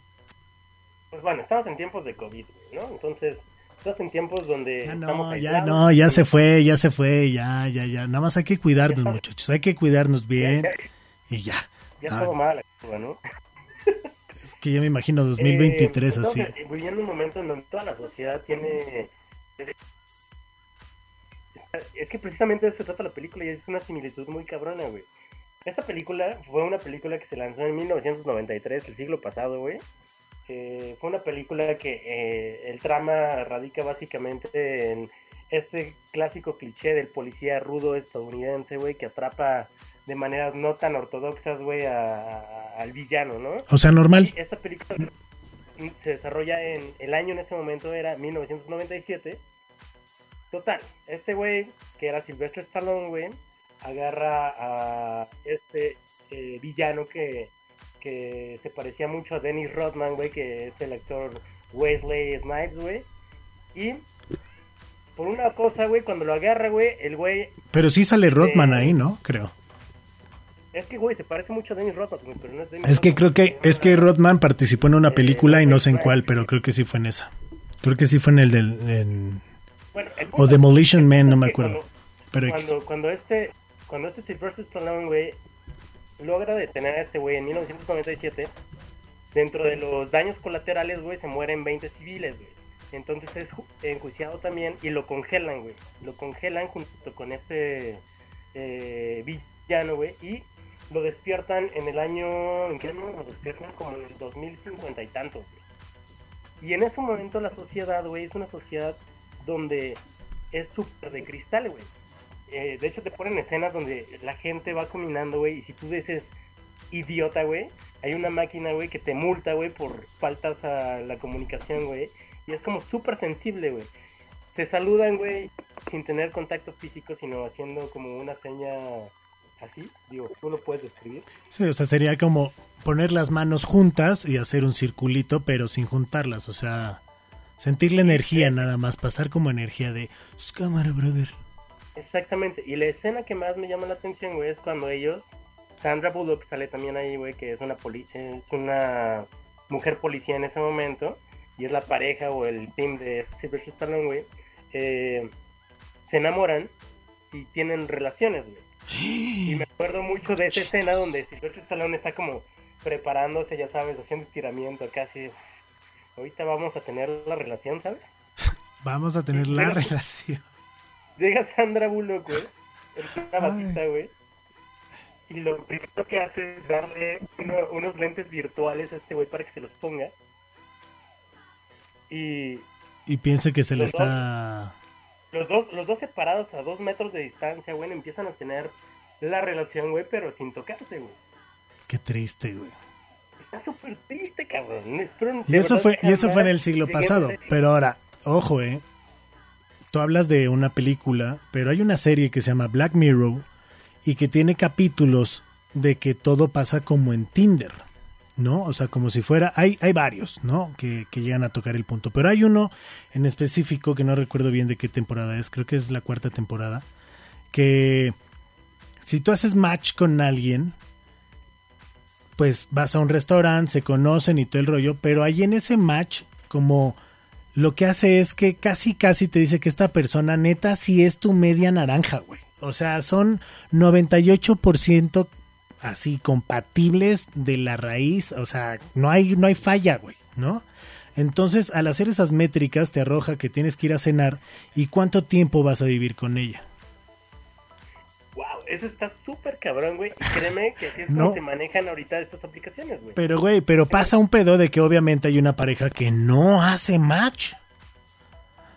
Pues bueno, estamos en tiempos de COVID, güey, ¿no? Entonces, estás en tiempos donde Ya estamos no, ya aislados, no, ya se fue, ya se fue, ya, ya, ya, nada más hay que cuidarnos, muchachos, hay que cuidarnos bien, *laughs* y ya. ya Ah. todo mal ¿no? *laughs* Que ya me imagino 2023 Eh, así. viviendo un momento en donde toda la sociedad tiene... Es que precisamente de eso se trata la película y es una similitud muy cabrona, güey. Esta película fue una película que se lanzó en 1993, el siglo pasado, güey. Eh, fue una película que eh, el trama radica básicamente en este clásico cliché del policía rudo estadounidense, güey, que atrapa de maneras no tan ortodoxas, güey, al villano, ¿no? O sea, normal. Esta película se desarrolla en el año en ese momento era 1997. Total, este güey, que era Silvestre Stallone, güey, agarra a este eh, villano que, que se parecía mucho a Dennis Rodman, güey, que es el actor Wesley Snipes, güey. Y por una cosa, güey, cuando lo agarra, güey, el güey Pero sí sale Rodman Eh, ahí, ¿no? Creo. Es que, güey, se parece mucho a Dennis Rodman, güey, pero no es Dennis Es que Rodman, creo que, es que Rodman participó en una película y no sé en cuál, pero creo que sí fue en esa. Creo que sí fue en el del, en- Bueno, el o Demolition Man, no me acuerdo. cuando- Pero cuando, cuando este cuando este Sylvester Stallone, güey, logra detener a este güey en 1997, dentro de los daños colaterales, güey, se mueren 20 civiles, güey. Entonces es ju- enjuiciado también y lo congelan, güey. Lo congelan junto con este eh, villano, güey, y lo despiertan en el año, ¿en qué año? Lo despiertan como en el 2050 y tantos, güey. Y en ese momento la sociedad, güey, es una sociedad donde es súper de cristal, güey. Eh, de hecho, te ponen escenas donde la gente va caminando, güey, y si tú dices, idiota, güey, hay una máquina, güey, que te multa, güey, por faltas a la comunicación, güey. Y es como súper sensible, güey. Se saludan, güey, sin tener contacto físico, sino haciendo como una seña así. Digo, tú lo puedes describir. Sí, o sea, sería como poner las manos juntas y hacer un circulito, pero sin juntarlas. O sea, sentir la energía nada más, pasar como energía de "Pues, cámara, brother. Exactamente. Y la escena que más me llama la atención, güey, es cuando ellos, Sandra Bullock sale también ahí, güey, que es una poli- es una mujer policía en ese momento y es la pareja o el team de Sylvester Stallone, güey. eh, se enamoran y tienen relaciones, güey. Y me acuerdo mucho de esa escena donde Sylvester Stallone está como preparándose, ya sabes, haciendo estiramiento, casi. Ahorita vamos a tener la relación, ¿sabes? *laughs* Vamos a tener la Pero- relación. Llega Sandra Bullock, güey, una batita, güey. Y lo primero que hace es darle uno- unos lentes virtuales a este güey para que se los ponga. Y Y piense que se le está... los dos, los dos separados a dos metros de distancia, güey, empiezan a tener la relación, güey, pero sin tocarse, güey. Qué triste, güey. Está súper triste, cabrón. Espero Y eso fue, y eso fue en el siglo pasado. Pero ahora, ojo, eh. Tú hablas de una película, pero hay una serie que se llama Black Mirror y que tiene capítulos de que todo pasa como en Tinder, ¿no? O sea, como si fuera, hay, hay varios, ¿no? Que, que llegan a tocar el punto. Pero hay uno en específico que no recuerdo bien de qué temporada es, creo que es la cuarta temporada, que si tú haces match con alguien, pues vas a un restaurante, se conocen y todo el rollo, pero ahí en ese match, como lo que hace es que casi, casi te dice que esta persona neta sí es tu media naranja, güey. O sea, son 98% así compatibles de la raíz, o sea, no hay, no hay falla, güey, ¿no? Entonces, al hacer esas métricas, te arroja que tienes que ir a cenar y cuánto tiempo vas a vivir con ella. Wow, eso está súper cabrón, güey. Y créeme que así es No. como se manejan ahorita estas aplicaciones, güey. Pero, güey, pero pasa un pedo de que obviamente hay una pareja que no hace match.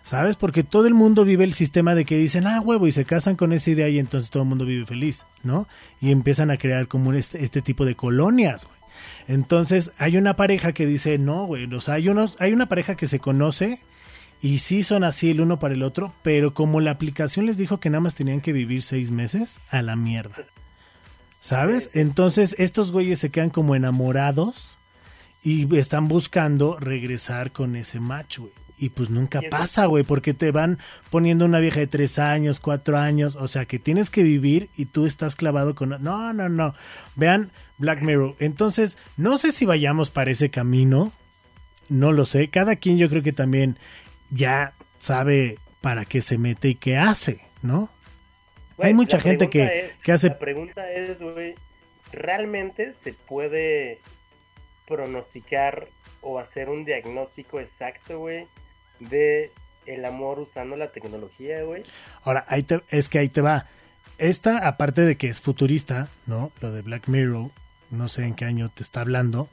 ¿Sabes? Porque todo el mundo vive el sistema de que dicen, ah, huevo, y se casan con esa idea y entonces todo el mundo vive feliz, ¿no? Y empiezan a crear como este, este tipo de colonias, güey. Entonces, hay una pareja que dice, no, güey, o sea, hay, unos, hay una pareja que se conoce y sí son así el uno para el otro, pero como la aplicación les dijo que nada más tenían que vivir seis meses, a la mierda. ¿Sabes? Entonces, estos güeyes se quedan como enamorados y están buscando regresar con ese match, güey. Y pues nunca pasa, güey, porque te van poniendo una vieja de tres años, cuatro años, o sea, que tienes que vivir y tú estás clavado con... No, no, no. Vean Black Mirror. Entonces, no sé si vayamos para ese camino, no lo sé. Cada quien yo creo que también ya sabe para qué se mete y qué hace, ¿no? Hay mucha gente que, es- que hace... La pregunta es, güey, ¿realmente se puede pronosticar o hacer un diagnóstico exacto, güey, de el amor usando la tecnología, güey? Ahora, ahí te- es que ahí te va. Esta, aparte de que es futurista, ¿no? Lo de Black Mirror, no sé en qué año te está hablando,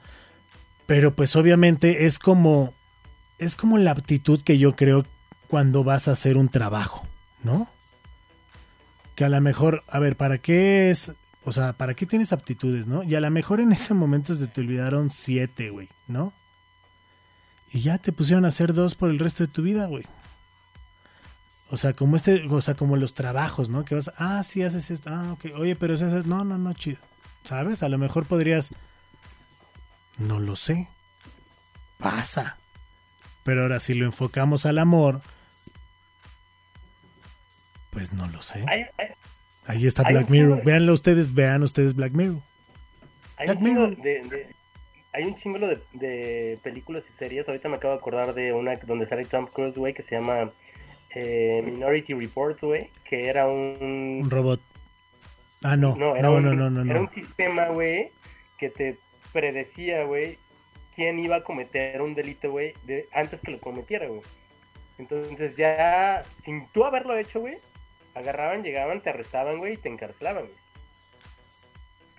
pero pues obviamente es como, es como la aptitud que yo creo cuando vas a hacer un trabajo, ¿no? Que a lo mejor, a ver, ¿para qué es? O sea, ¿para qué tienes aptitudes, no? Y a lo mejor en ese momento se te olvidaron siete, güey, ¿no? Y ya te pusieron a hacer dos por el resto de tu vida, güey. O sea, como este, o sea, como los trabajos, ¿no? Que vas, ah, sí haces esto, ah, ok, oye, pero eso, eso- no, no, no, chido. ¿Sabes? A lo mejor podrías, no lo sé, pasa. Pero ahora si lo enfocamos al amor, pues no lo sé. Hay, hay, Ahí está Black Mirror. Véanlo ustedes, vean ustedes Black Mirror. hay Black un Mirror. de, de- hay un chingo de, de películas y series. Ahorita me acabo de acordar de una donde sale Tom Cruise, güey, que se llama eh, Minority Reports, güey, que era un Un robot. Ah, no, no, era no, un, no, no, no. Era un sistema, güey, que te predecía, güey, quién iba a cometer un delito, güey, de, antes que lo cometiera, güey. Entonces ya, sin tú haberlo hecho, güey, agarraban, llegaban, te arrestaban, güey, y te encarcelaban, güey.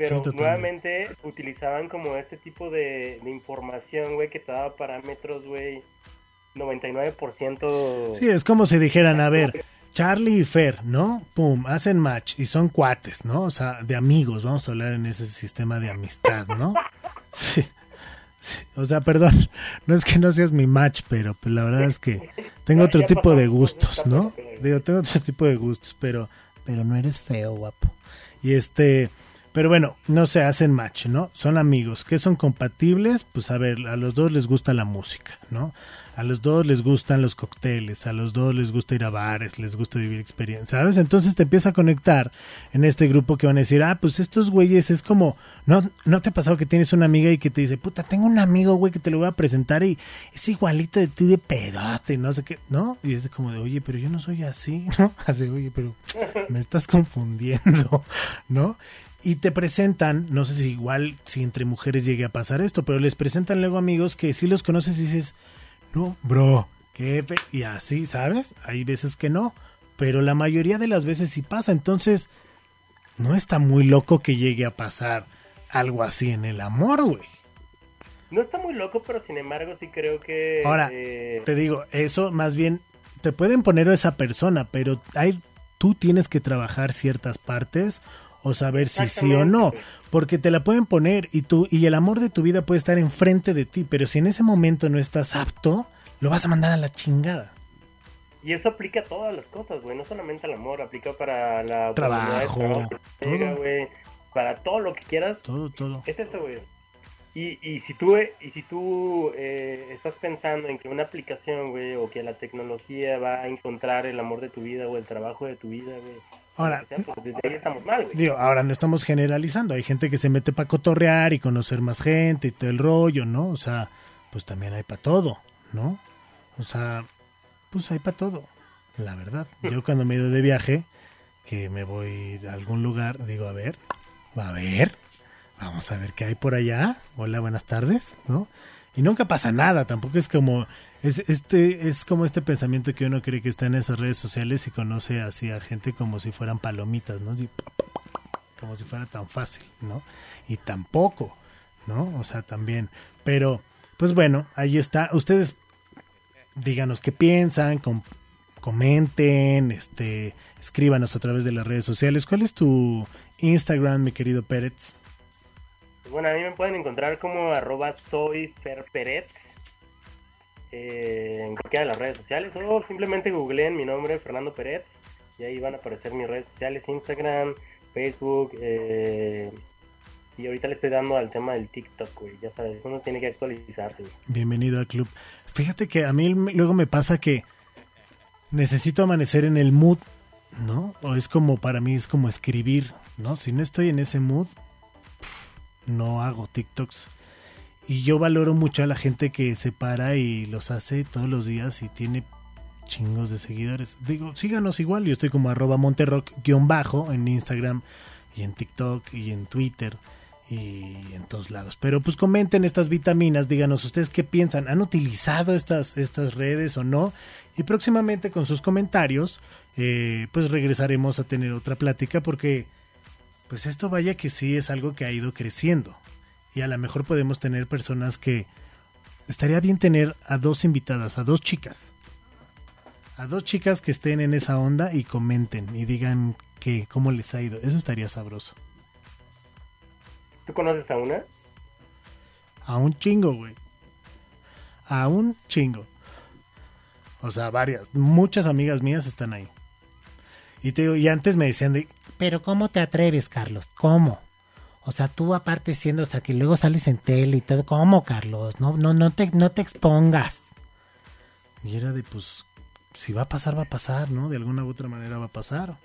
Pero Sí, nuevamente utilizaban como este tipo de, de información, güey, que te daba parámetros, güey, 99%... Sí, es como si dijeran, a ver, Charlie y Fer, ¿no? Pum, hacen match y son cuates, ¿no? O sea, de amigos, vamos a hablar en ese sistema de amistad, ¿no? *laughs* Sí. sí. O sea, perdón, *laughs* no es que no seas mi match, pero pues, la verdad es que tengo otro tipo de gustos, ¿no? Digo, tengo otro tipo de gustos, pero pero no eres feo, guapo. Y este, pero bueno, no se hacen match, ¿no? Son amigos. ¿Qué son compatibles? Pues a ver, a los dos les gusta la música, ¿no? A los dos les gustan los cócteles, a los dos les gusta ir a bares, les gusta vivir experiencias, ¿sabes? Entonces te empieza a conectar en este grupo que van a decir, ah, pues estos güeyes es como, ¿no, ¿no te ha pasado que tienes una amiga y que te dice, puta, tengo un amigo, güey, que te lo voy a presentar y es igualito de ti de pedote, no sé qué, ¿no? Y es como de, oye, pero yo no soy así, *laughs* ¿no? Así, oye, pero me estás confundiendo, *laughs* ¿no? Y te presentan, no sé si igual, si entre mujeres llegue a pasar esto, pero les presentan luego amigos que si los conoces y dices, no, bro, qué pe-", y así, ¿sabes? Hay veces que no, pero la mayoría de las veces sí pasa, entonces no está muy loco que llegue a pasar algo así en el amor, güey. No está muy loco, pero sin embargo sí creo que... Ahora, eh, Te digo, eso más bien te pueden poner a esa persona, pero hay, tú tienes que trabajar ciertas partes o saber si sí o no, porque te la pueden poner y tú y el amor de tu vida puede estar enfrente de ti, pero si en ese momento no estás apto, lo vas a mandar a la chingada. Y eso aplica a todas las cosas, güey. No solamente al amor, aplica para la Trabajo, trabajo llega, todo. güey. Para todo lo que quieras, Todo, todo. es eso, güey. Y, y si tú, y si tú eh, estás pensando en que una aplicación, güey, o que la tecnología va a encontrar el amor de tu vida o el trabajo de tu vida, güey. Ahora, pues desde ahí estamos mal, güey. Digo, ahora no estamos generalizando. Hay gente que se mete para cotorrear y conocer más gente y todo el rollo, ¿no? O sea, pues también hay para todo, ¿no? O sea, pues hay para todo, la verdad. *laughs* Yo cuando me he ido de viaje, que me voy a algún lugar, digo, a ver, a ver, vamos a ver qué hay por allá. Hola, buenas tardes, ¿no? Y nunca pasa nada, tampoco es como es este es como este pensamiento que uno cree que está en esas redes sociales y conoce así a gente como si fueran palomitas, ¿no? Como si fuera tan fácil, ¿no? Y tampoco, ¿no? O sea, también. Pero, pues bueno, ahí está. Ustedes díganos qué piensan, com- comenten, este, escríbanos a través de las redes sociales. ¿Cuál es tu Instagram, mi querido Pérez? Bueno, a mí me pueden encontrar como arroba eh, en cualquiera de las redes sociales o simplemente googleen mi nombre, Fernando Pérez, y ahí van a aparecer mis redes sociales, Instagram, Facebook, eh, y ahorita le estoy dando al tema del TikTok, güey, ya sabes, uno tiene que actualizarse, güey. Bienvenido al club. Fíjate que a mí luego me pasa que necesito amanecer en el mood, ¿no? O es como, para mí es como escribir, ¿no? Si no estoy en ese mood, no hago TikToks. Y yo valoro mucho a la gente que se para y los hace todos los días y tiene chingos de seguidores. Digo, síganos igual, yo estoy como arroba monterrock-bajo en Instagram y en TikTok y en Twitter y en todos lados. Pero pues comenten estas vitaminas, díganos ustedes qué piensan, ¿han utilizado estas, estas redes o no? Y próximamente con sus comentarios, eh, pues regresaremos a tener otra plática porque pues esto vaya que sí es algo que ha ido creciendo. Y a lo mejor podemos tener personas que... Estaría bien tener a dos invitadas, a dos chicas. A dos chicas que estén en esa onda y comenten y digan que cómo les ha ido. Eso estaría sabroso. ¿Tú conoces a una? A un chingo, güey. A un chingo. O sea, varias. Muchas amigas mías están ahí. Y te digo, y antes me decían de, pero ¿cómo te atreves, Carlos? ¿Cómo? O sea, tú aparte siendo hasta que luego sales en tele y todo, ¿cómo, Carlos? No, no, no te, no te expongas. Y era de, pues, si va a pasar, va a pasar, ¿no? De alguna u otra manera va a pasar.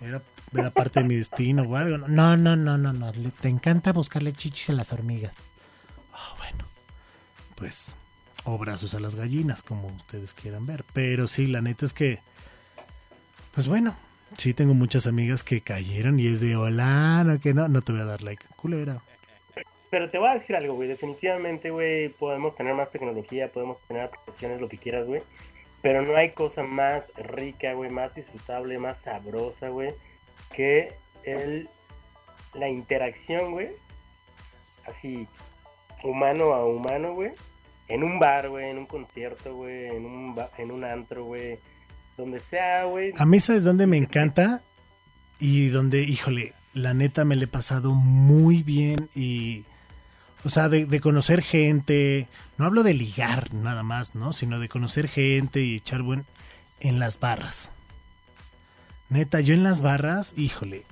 Era, era parte de mi destino o algo. No, no, no, no, no. Le- te encanta buscarle chichis a las hormigas. Ah, bueno. Pues, o brazos a las gallinas, como ustedes quieran ver. Pero sí, la neta es que, pues bueno, sí tengo muchas amigas que cayeron y es de, hola, no, que no, no te voy a dar like, culera. Pero te voy a decir algo, güey. Definitivamente, güey, podemos tener más tecnología, podemos tener aplicaciones, lo que quieras, güey. Pero no hay cosa más rica, güey, más disfrutable, más sabrosa, güey, que el, la interacción, güey. Así, humano a humano, güey. En un bar, güey, en un concierto, güey, en un, en un antro, güey. Donde sea, güey. A mí, ¿sabes dónde me encanta? Y donde, híjole, la neta me le he pasado muy bien y... O sea, de, de conocer gente, no hablo de ligar nada más, ¿no? Sino de conocer gente y echar buen... En las barras. Neta, yo en las barras, híjole.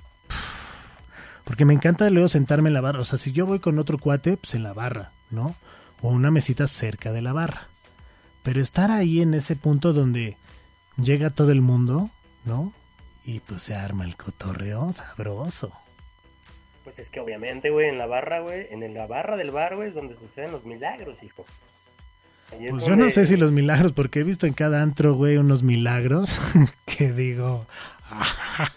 Porque me encanta luego sentarme en la barra. O sea, si yo voy con otro cuate, pues en la barra, ¿no? O una mesita cerca de la barra. Pero estar ahí en ese punto donde llega todo el mundo, ¿no? Y pues se arma el cotorreo sabroso. Pues es que obviamente, güey, en la barra, güey, en la barra del bar, güey, es donde suceden los milagros, hijo. Ahí Pues yo no sé si los milagros, porque he visto en cada antro, güey, unos milagros *laughs* que digo, "Ah,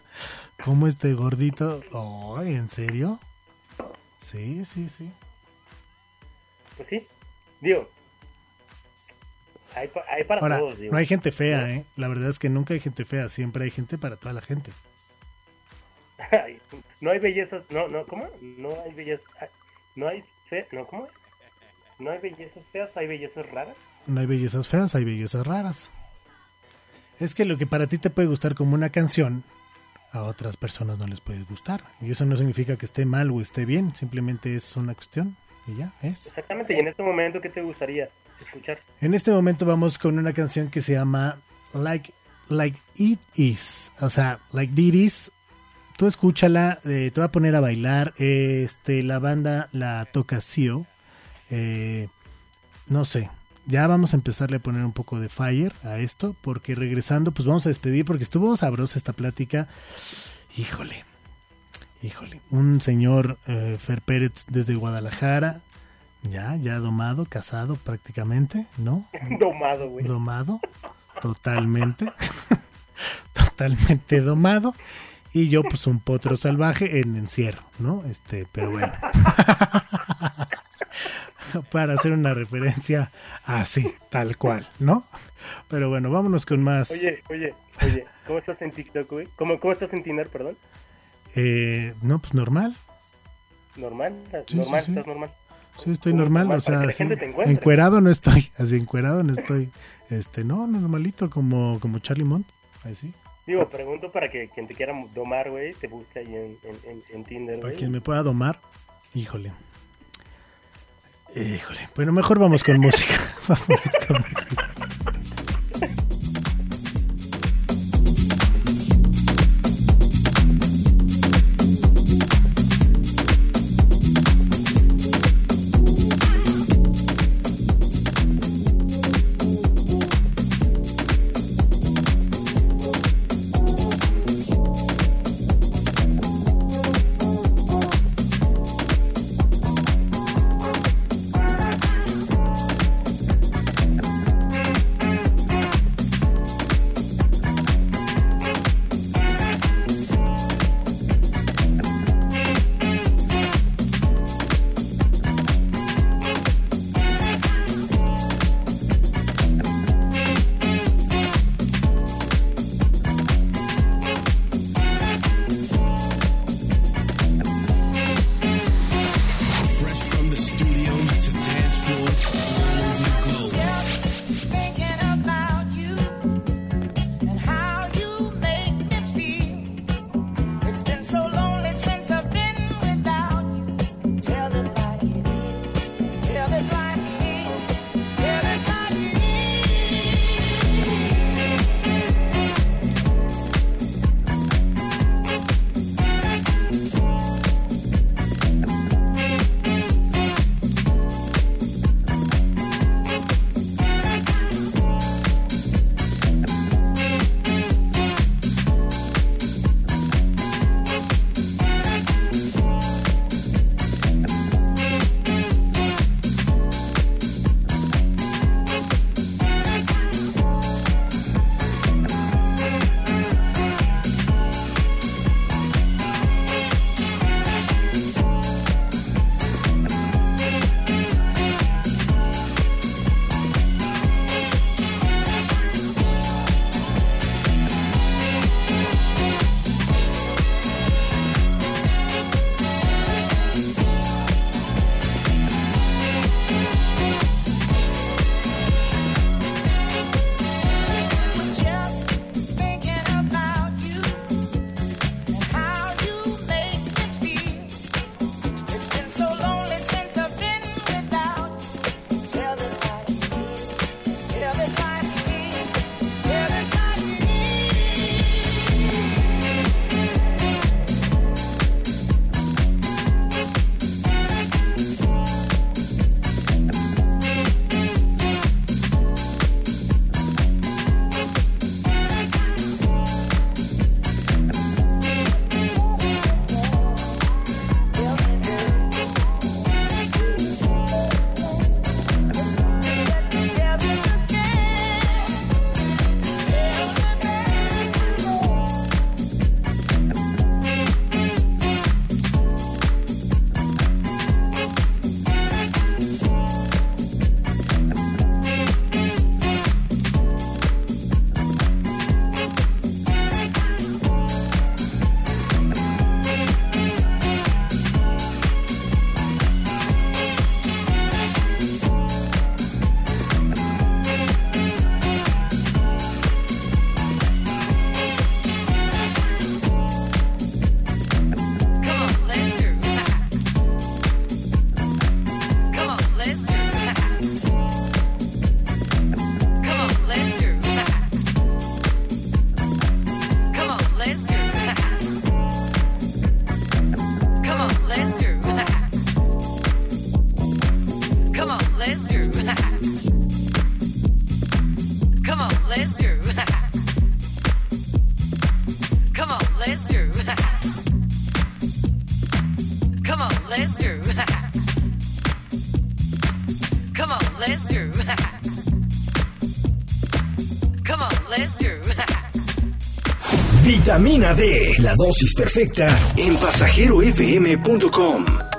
¿cómo este gordito? Ay, ¿en serio? Sí, sí, sí. Pues sí, digo. Hay, pa- hay para Ahora, todos, digo. no hay gente fea, ¿eh? La verdad es que nunca hay gente fea, siempre hay gente para toda la gente. *laughs* No hay bellezas, no, no, ¿cómo? No hay bellezas, no hay fe, no, ¿cómo es? No hay bellezas feas, hay bellezas raras. No hay bellezas feas, hay bellezas raras. Es que lo que para ti te puede gustar como una canción, a otras personas no les puede gustar. Y eso no significa que esté mal o esté bien, simplemente es una cuestión y ya es. Exactamente, y en este momento, ¿qué te gustaría En este momento vamos con una canción que se llama Like, like It Is. O sea, Like It Is. Tú escúchala, eh, te va a poner a bailar. Este, la banda la toca Sio. Eh, no sé. Ya vamos a empezarle a poner un poco de fire a esto. Porque regresando, pues vamos a despedir. Porque estuvo sabrosa esta plática. Híjole. Híjole. Un señor eh, Fer Pérez desde Guadalajara. Ya, ya domado, casado prácticamente, ¿no? *laughs* Domado, güey. Domado, totalmente, *laughs* totalmente domado. Y yo, pues, un potro salvaje en encierro, ¿no? Este, pero bueno. *laughs* Para hacer una referencia así, tal cual, ¿no? Pero bueno, vámonos con más. Oye, oye, oye, ¿cómo estás en TikTok, güey? ¿Cómo, ¿Cómo estás en Tinder, perdón? Eh, no, pues normal. ¿Normal? ¿Estás Sí, normal? sí, sí. ¿Estás normal? Sí, estoy ¿Cómo normal, normal? o sea, que la sí, gente te encuentre. encuerado no estoy, *laughs* así encuerado no estoy. Este, no, normalito, como, como Charlie Mont, así. Digo, pregunto para que quien te quiera domar, güey, te busque ahí en, en, en, en Tinder, Para quien me pueda domar, híjole. Híjole, bueno, mejor vamos con música. *laughs* Vámonos con música. Vitamina D, la dosis perfecta en pasajerofm.com.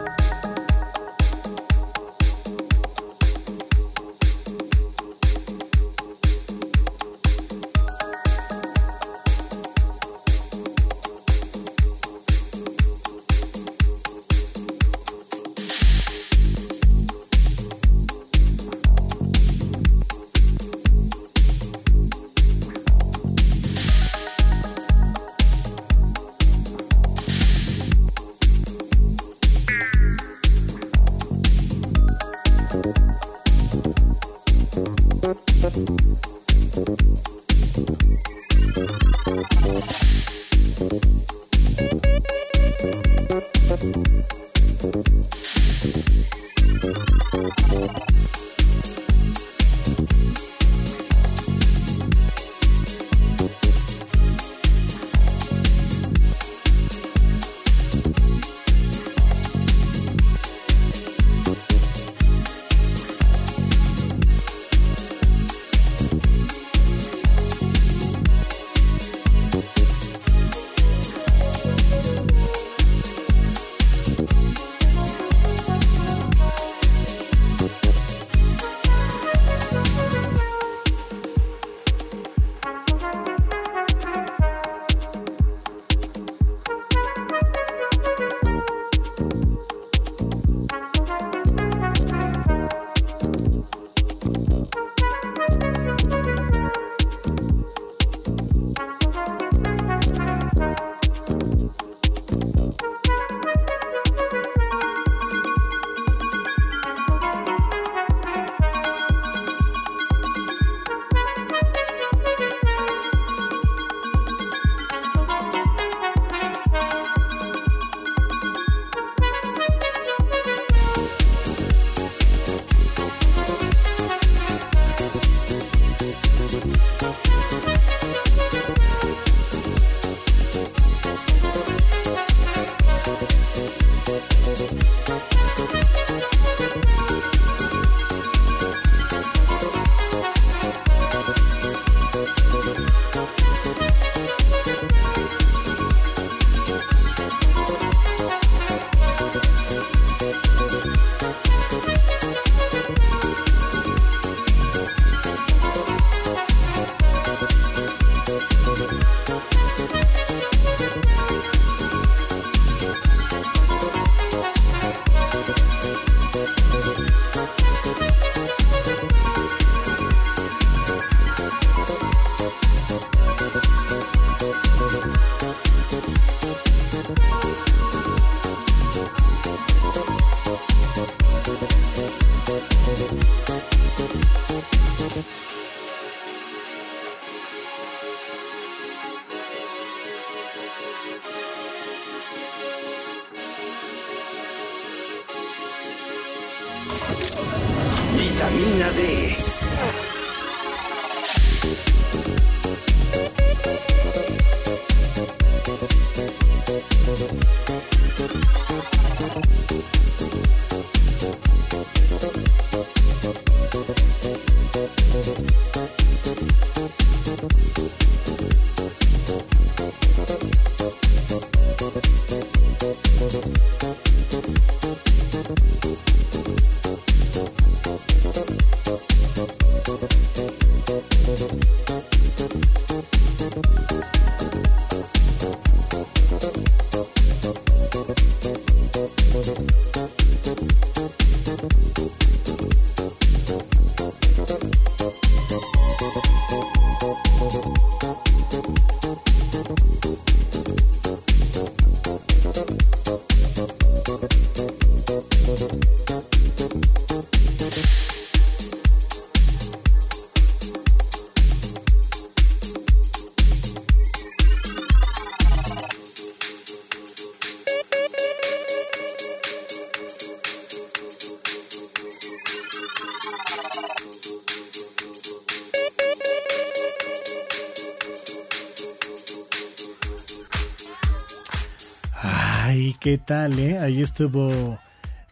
¿qué tal, eh? Ahí estuvo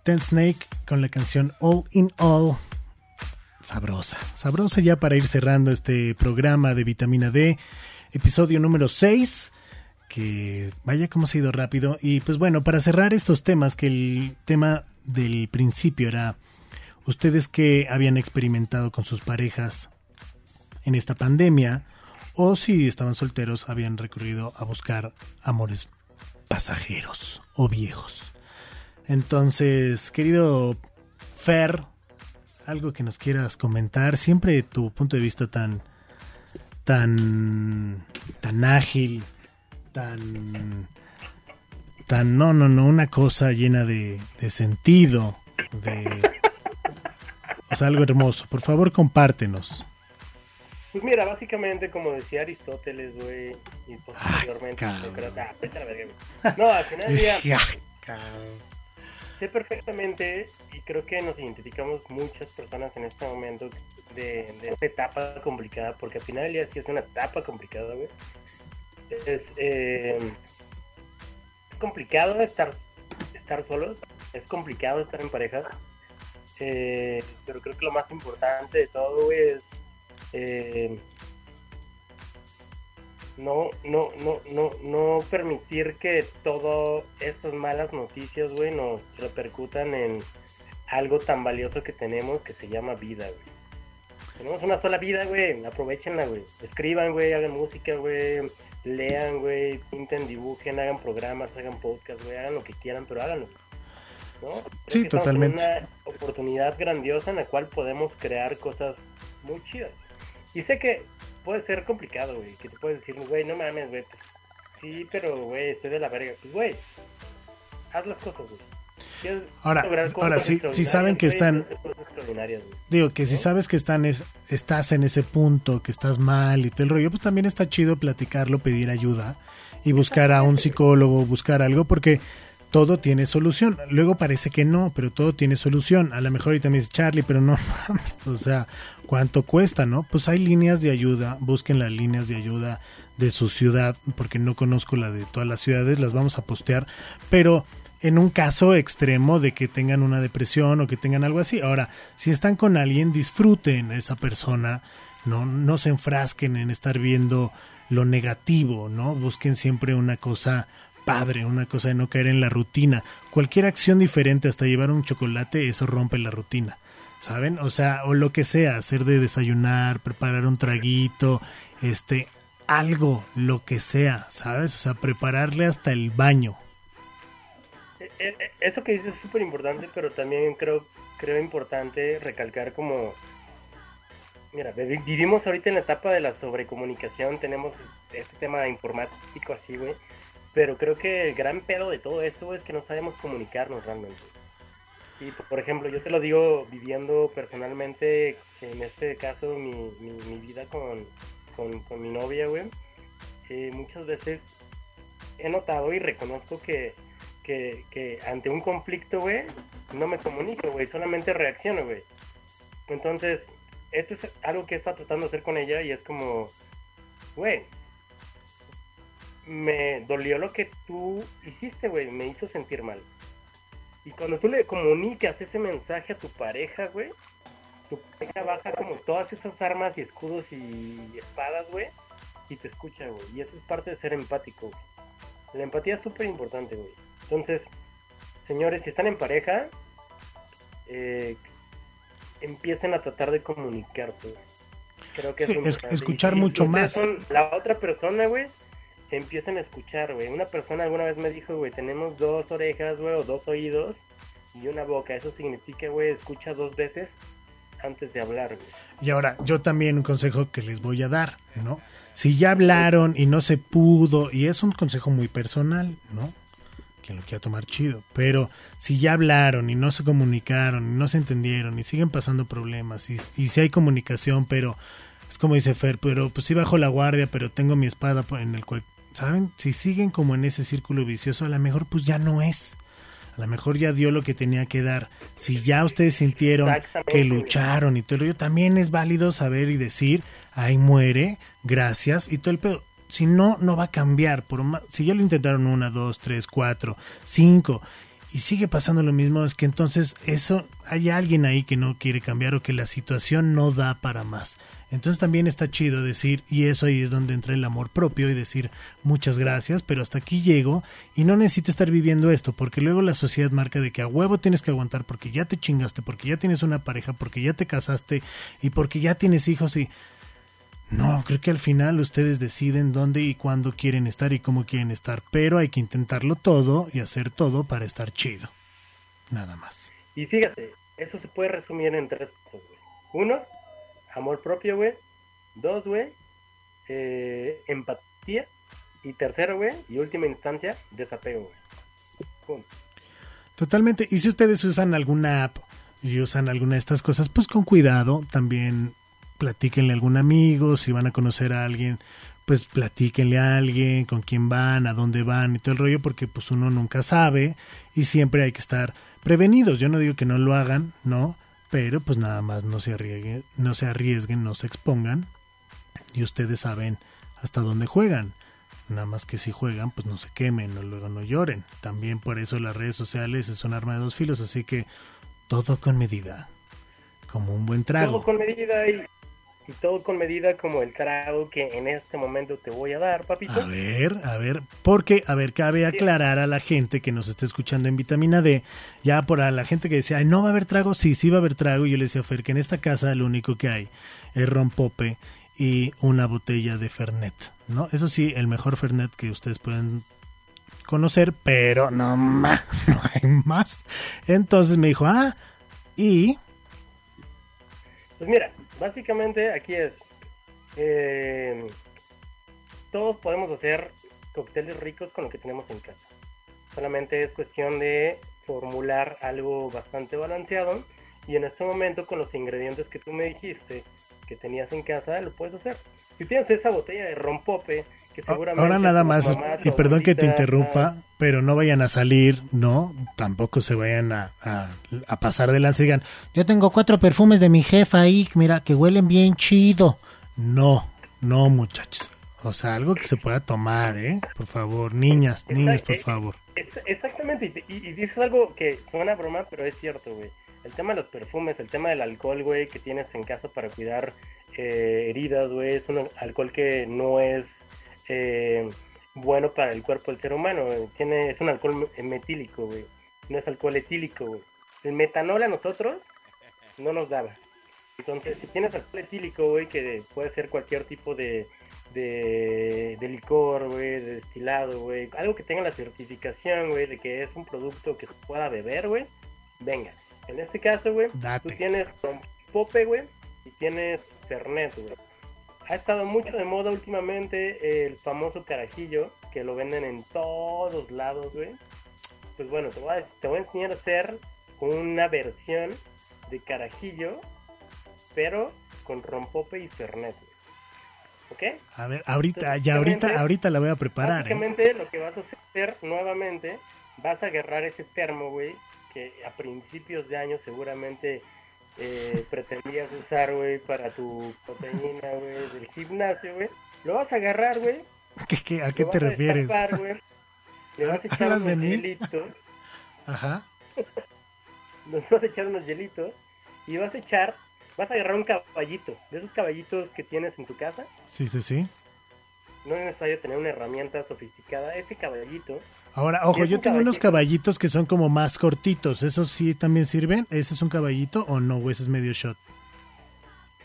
Ten Snake con la canción All in All. sabrosa, sabrosa ya para ir cerrando este programa de vitamina D, episodio número 6, que vaya como se ha ido rápido. Y pues bueno, para cerrar estos temas, que el tema del principio era ustedes que habían experimentado con sus parejas en esta pandemia, o si estaban solteros, habían recurrido a buscar amores pasajeros o viejos. Entonces, querido Fer, algo que nos quieras comentar, siempre tu punto de vista tan tan tan ágil, tan tan no, no, no, una cosa llena de, de sentido, de o sea, algo hermoso. Por favor, compártenos. Pues mira, básicamente como decía Aristóteles, güey, y posteriormente. Sócrates- ah, vete a la verga, güey. No, al final del día, *laughs* sé perfectamente y creo que nos identificamos muchas personas en este momento de, de esta etapa complicada, porque al final del día sí es una etapa complicada, güey. Es, eh, es complicado estar, estar solos, es complicado estar en parejas, eh, pero creo que lo más importante de todo, güey, es eh, no, no, no, no, no permitir que todas estas malas noticias, güey, nos repercutan en algo tan valioso que tenemos que se llama vida, güey. Tenemos una sola vida, güey, aprovechenla, güey. Escriban, güey, hagan música, güey, lean, güey, pinten, dibujen, hagan programas, hagan podcast, güey, hagan lo que quieran, pero háganlo. ¿no? Sí, totalmente. Una oportunidad grandiosa en la cual podemos crear cosas muy chidas. Y sé que puede ser complicado, güey, que te puedes decir, güey, no mames, güey, pues, sí, pero, güey, estoy de la verga. Pues, güey, haz las cosas, güey. ¿Quieres Ahora- ahora sí- sí saben que están-. Digo que si sabes que están es- estás en ese punto, que estás mal y todo el rollo, pues también está chido platicarlo, pedir ayuda y buscar a un psicólogo, buscar algo, porque todo tiene solución. Luego parece que no, pero todo tiene solución. A lo mejor ahorita me dice Charlie, pero no *laughs* mames, o sea, ¿cuánto cuesta, no? Pues hay líneas de ayuda, busquen las líneas de ayuda de su ciudad, porque no conozco la de todas las ciudades, las vamos a postear, pero en un caso extremo de que tengan una depresión o que tengan algo así. Ahora, si están con alguien, disfruten a esa persona, no, no se enfrasquen en estar viendo lo negativo, ¿no? Busquen siempre una cosa padre, una cosa de no caer en la rutina. Cualquier acción diferente, hasta llevar un chocolate, eso rompe la rutina. ¿Saben? O sea, o lo que sea, hacer de desayunar, preparar un traguito, este, algo, lo que sea, ¿sabes? O sea, prepararle hasta el baño. Eh, eh, Eso que dices es súper importante, pero también creo, creo importante recalcar como... Mira, vi- vivimos ahorita en la etapa de la sobrecomunicación, tenemos este tema informático así, güey. Pero creo que el gran pedo de todo esto es que no sabemos comunicarnos realmente. Y por ejemplo, yo te lo digo viviendo personalmente, en este caso, mi, mi, vida con, con, mi novia, güey. eh, muchas veces he notado y reconozco que que, que ante un conflicto, güey, no me comunico, güey, solamente reacciono, güey. Entonces, esto es algo que estado tratando de hacer con ella y es como, güey, me dolió lo que tú hiciste, güey, me hizo sentir mal. Y cuando tú le comunicas ese mensaje a tu pareja, güey, tu pareja baja como todas esas armas y escudos y espadas, güey, y te escucha, güey. Y eso es parte de ser empático, güey. La empatía es súper importante, güey. Entonces, señores, si están en pareja, eh, empiecen a tratar de comunicarse. güey. Creo que Sí, es, escuchar si mucho más. son la otra persona, güey, empiecen a escuchar, güey. Una persona alguna vez me dijo, güey, tenemos dos orejas, güey, o dos oídos y una boca. Eso significa, güey, escucha dos veces antes de hablar, güey. Y ahora, yo también un consejo que les voy a dar, ¿no? Si ya hablaron y no se pudo, y es un consejo muy personal, ¿no? Quien lo quiera tomar chido, pero si ya hablaron y no se comunicaron y no se entendieron y siguen pasando problemas y, y si hay comunicación, pero es como dice Fer, pero pues sí bajo la guardia, pero tengo mi espada en el cual, ¿saben? Si siguen como en ese círculo vicioso, a lo mejor pues ya no es. A lo mejor ya dio lo que tenía que dar. Si ya ustedes sintieron que lucharon y todo el rollo, también es válido saber y decir, ahí muere, gracias, y todo el pedo. Si no, no va a cambiar. Por más- si ya lo intentaron una, dos, tres, cuatro, cinco, y sigue pasando lo mismo, es que entonces eso hay alguien ahí que no quiere cambiar o que la situación no da para más. Entonces también está chido decir, y eso ahí es donde entra el amor propio y decir muchas gracias, pero hasta aquí llego y no necesito estar viviendo esto, porque luego la sociedad marca de que a huevo tienes que aguantar porque ya te chingaste, porque ya tienes una pareja, porque ya te casaste y porque ya tienes hijos y... No, creo que al final ustedes deciden dónde y cuándo quieren estar y cómo quieren estar, pero hay que intentarlo todo y hacer todo para estar chido. Nada más. Y fíjate, eso se puede resumir en tres cosas, güey. Uno, amor propio, güey. Dos, güey, eh, empatía. Y tercero, güey, y última instancia, desapego, güey. Totalmente. Y si ustedes usan alguna app y usan alguna de estas cosas, pues con cuidado. También platíquenle a algún amigo. Si van a conocer a alguien, pues platíquenle a alguien con quién van, a dónde van y todo el rollo, porque pues uno nunca sabe y siempre hay que estar prevenidos. Yo no digo que no lo hagan, ¿no? Pero pues nada más no se arriesguen, no se arriesguen, no se expongan. Y ustedes saben hasta dónde juegan. Nada más que si juegan, pues no se quemen o luego no lloren. También por eso las redes sociales es un arma de dos filos, así que todo con medida. Como un buen trago. Todo con medida y, y todo con medida como el trago que en este momento te voy a dar, papito. A ver, a ver, porque, a ver, cabe aclarar a la gente que nos está escuchando en vitamina D, ya por a la gente que decía, Ay, no va a haber trago, sí, sí va a haber trago, y yo le decía a Fer que en esta casa lo único que hay es rompope y una botella de Fernet, ¿no? Eso sí, el mejor Fernet que ustedes pueden conocer, pero no más, *laughs* no hay más. Entonces me dijo, ah, y Pues mira, básicamente aquí es. eh, todos podemos hacer cócteles ricos con lo que tenemos en casa. Solamente es cuestión de formular algo bastante balanceado. Y en este momento, con los ingredientes que tú me dijiste que tenías en casa, lo puedes hacer. Si tienes esa botella de rompope, que seguramente. Ahora nada más, mamá, y perdón que te interrumpa, pero no vayan a salir, ¿no? Tampoco se vayan a, a- a pasar de lanza y digan, yo tengo cuatro perfumes de mi jefa ahí, mira, que huelen bien chido. No, no muchachos. O sea, algo que se pueda tomar, ¿eh? Por favor, niñas, niños, por favor. Exactamente, y, te- y- y dices algo que suena broma, pero es cierto, güey. El tema de los perfumes, el tema del alcohol, güey, que tienes en casa para cuidar eh, heridas, güey, es un alcohol que no es eh, bueno para el cuerpo del ser humano. Tiene, es un alcohol me- metílico, güey. No es alcohol etílico, güey. El metanol a nosotros no nos daba. Entonces, si tienes alcohol etílico, güey, que puede ser cualquier tipo de, de, de licor, güey, de destilado, güey, algo que tenga la certificación, güey, de que es un producto que se pueda beber, güey, venga. En este caso, güey, tú tienes pope, güey, y tienes güey. Ha estado mucho de moda últimamente el famoso carajillo, que lo venden en todos lados, güey. Pues bueno, te voy a, te voy a enseñar a hacer una versión de carajillo, pero con rompope y fernet, güey. ¿Ok? A ver, ahorita, Entonces, ya ahorita, ahorita la voy a preparar, ¿eh? Lo que vas a hacer nuevamente, vas a agarrar ese termo, güey, que a principios de año seguramente eh, pretendías usar, güey, para tu proteína, güey, del gimnasio, güey. Lo vas a agarrar, güey. ¿Qué- qué- ¿A qué te refieres? destapar, Le vas a echar ¿Hablas unos de mí? hielitos, Ajá. *laughs* nos vas a echar unos hielitos y vas a echar, vas a agarrar un caballito, de esos caballitos que tienes en tu casa. Sí, sí, sí. No es necesario tener una herramienta sofisticada. Ese caballito Ahora, ojo, yo tengo unos caballito. caballitos que son como más cortitos. ¿Esos sí también sirven? ¿Ese es un caballito o no? ¿O ese es medio shot?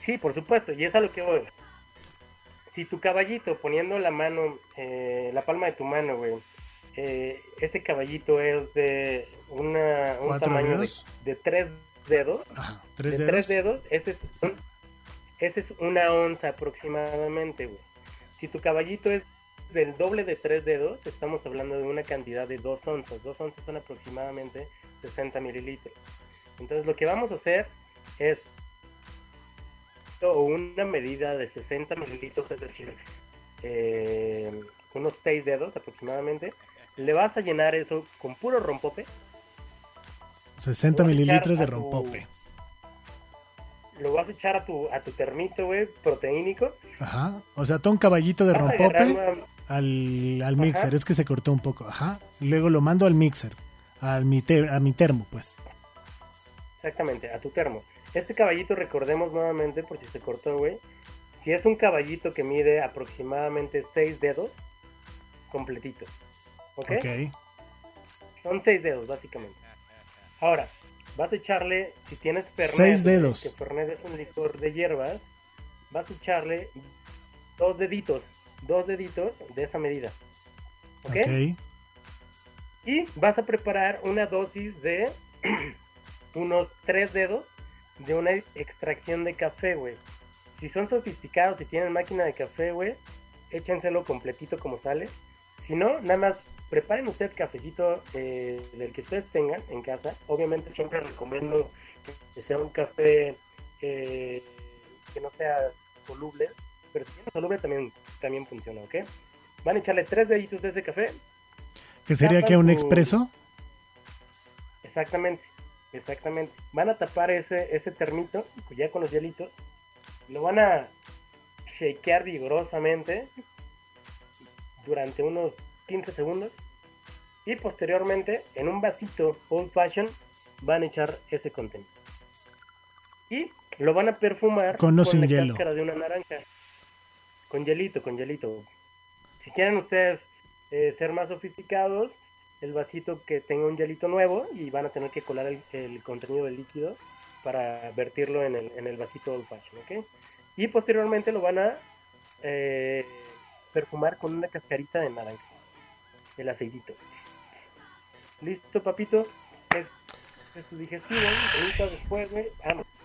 Sí, por supuesto, y es a lo que voy. Si tu caballito, poniendo la mano, eh, la palma de tu mano, güey, eh, ese caballito es de una, un ¿Cuatro tamaño de, tres dedos, Ajá. ¿Tres de dedos? tres dedos, ese es, un- ese es una onza aproximadamente, güey. Si tu caballito es del doble de tres dedos, estamos hablando de una cantidad de dos onzas. Dos onzas son aproximadamente 60 mililitros. Entonces lo que vamos a hacer es una medida de 60 mililitros, es decir, eh, unos 6 dedos aproximadamente. Le vas a llenar eso con puro rompope. 60 Lo vas a echar mililitros de tu- rompope. Lo vas a echar a tu, a tu termito, güey, proteínico. Ajá. O sea, todo un caballito de rompope una- al, al Ajá. mixer. Es que se cortó un poco. Ajá. Luego lo mando al mixer. a mi, te- a mi termo, pues. Exactamente, a tu termo. Este caballito, recordemos nuevamente, por si se cortó, güey. Si es un caballito que mide aproximadamente 6 dedos, completito. ¿Ok? Ok. Son 6 dedos, básicamente. Ahora, vas a echarle, si tienes Fernet, Seis dedos. que Fernet es un licor de hierbas, vas a echarle dos deditos, dos deditos de esa medida. ¿Ok? Ok. Y vas a preparar una dosis de *clears throat* unos tres dedos de una extracción de café, güey. Si son sofisticados y tienen máquina de café, güey, échenselo completito como sale. Si no, nada más preparen usted cafecito eh, del que ustedes tengan en casa. Obviamente siempre recomiendo que sea un café eh, que no sea soluble, pero si tiene soluble también, también funciona, ¿ok? Van a echarle tres deditos de ese café ¿Que sería que un expreso? Exactamente, exactamente. Van a tapar ese, ese termito, ya con los hielitos. Lo van a shakear vigorosamente durante unos 15 segundos. Y posteriormente, en un vasito old fashion, van a echar ese contenido. Y lo van a perfumar Con o sin la hielo. cáscara de una naranja. Con hielito, con hielito. Si quieren ustedes eh, ser más sofisticados, el vasito que tenga un hielito nuevo y van a tener que colar el, contenido del líquido para vertirlo en el, en el vasito old fashion, ¿ok? Y posteriormente lo van a eh, perfumar con una cascarita de naranja, el aceitito. Listo, papito. Es, es tu digestivo. Después, güey. vámonos.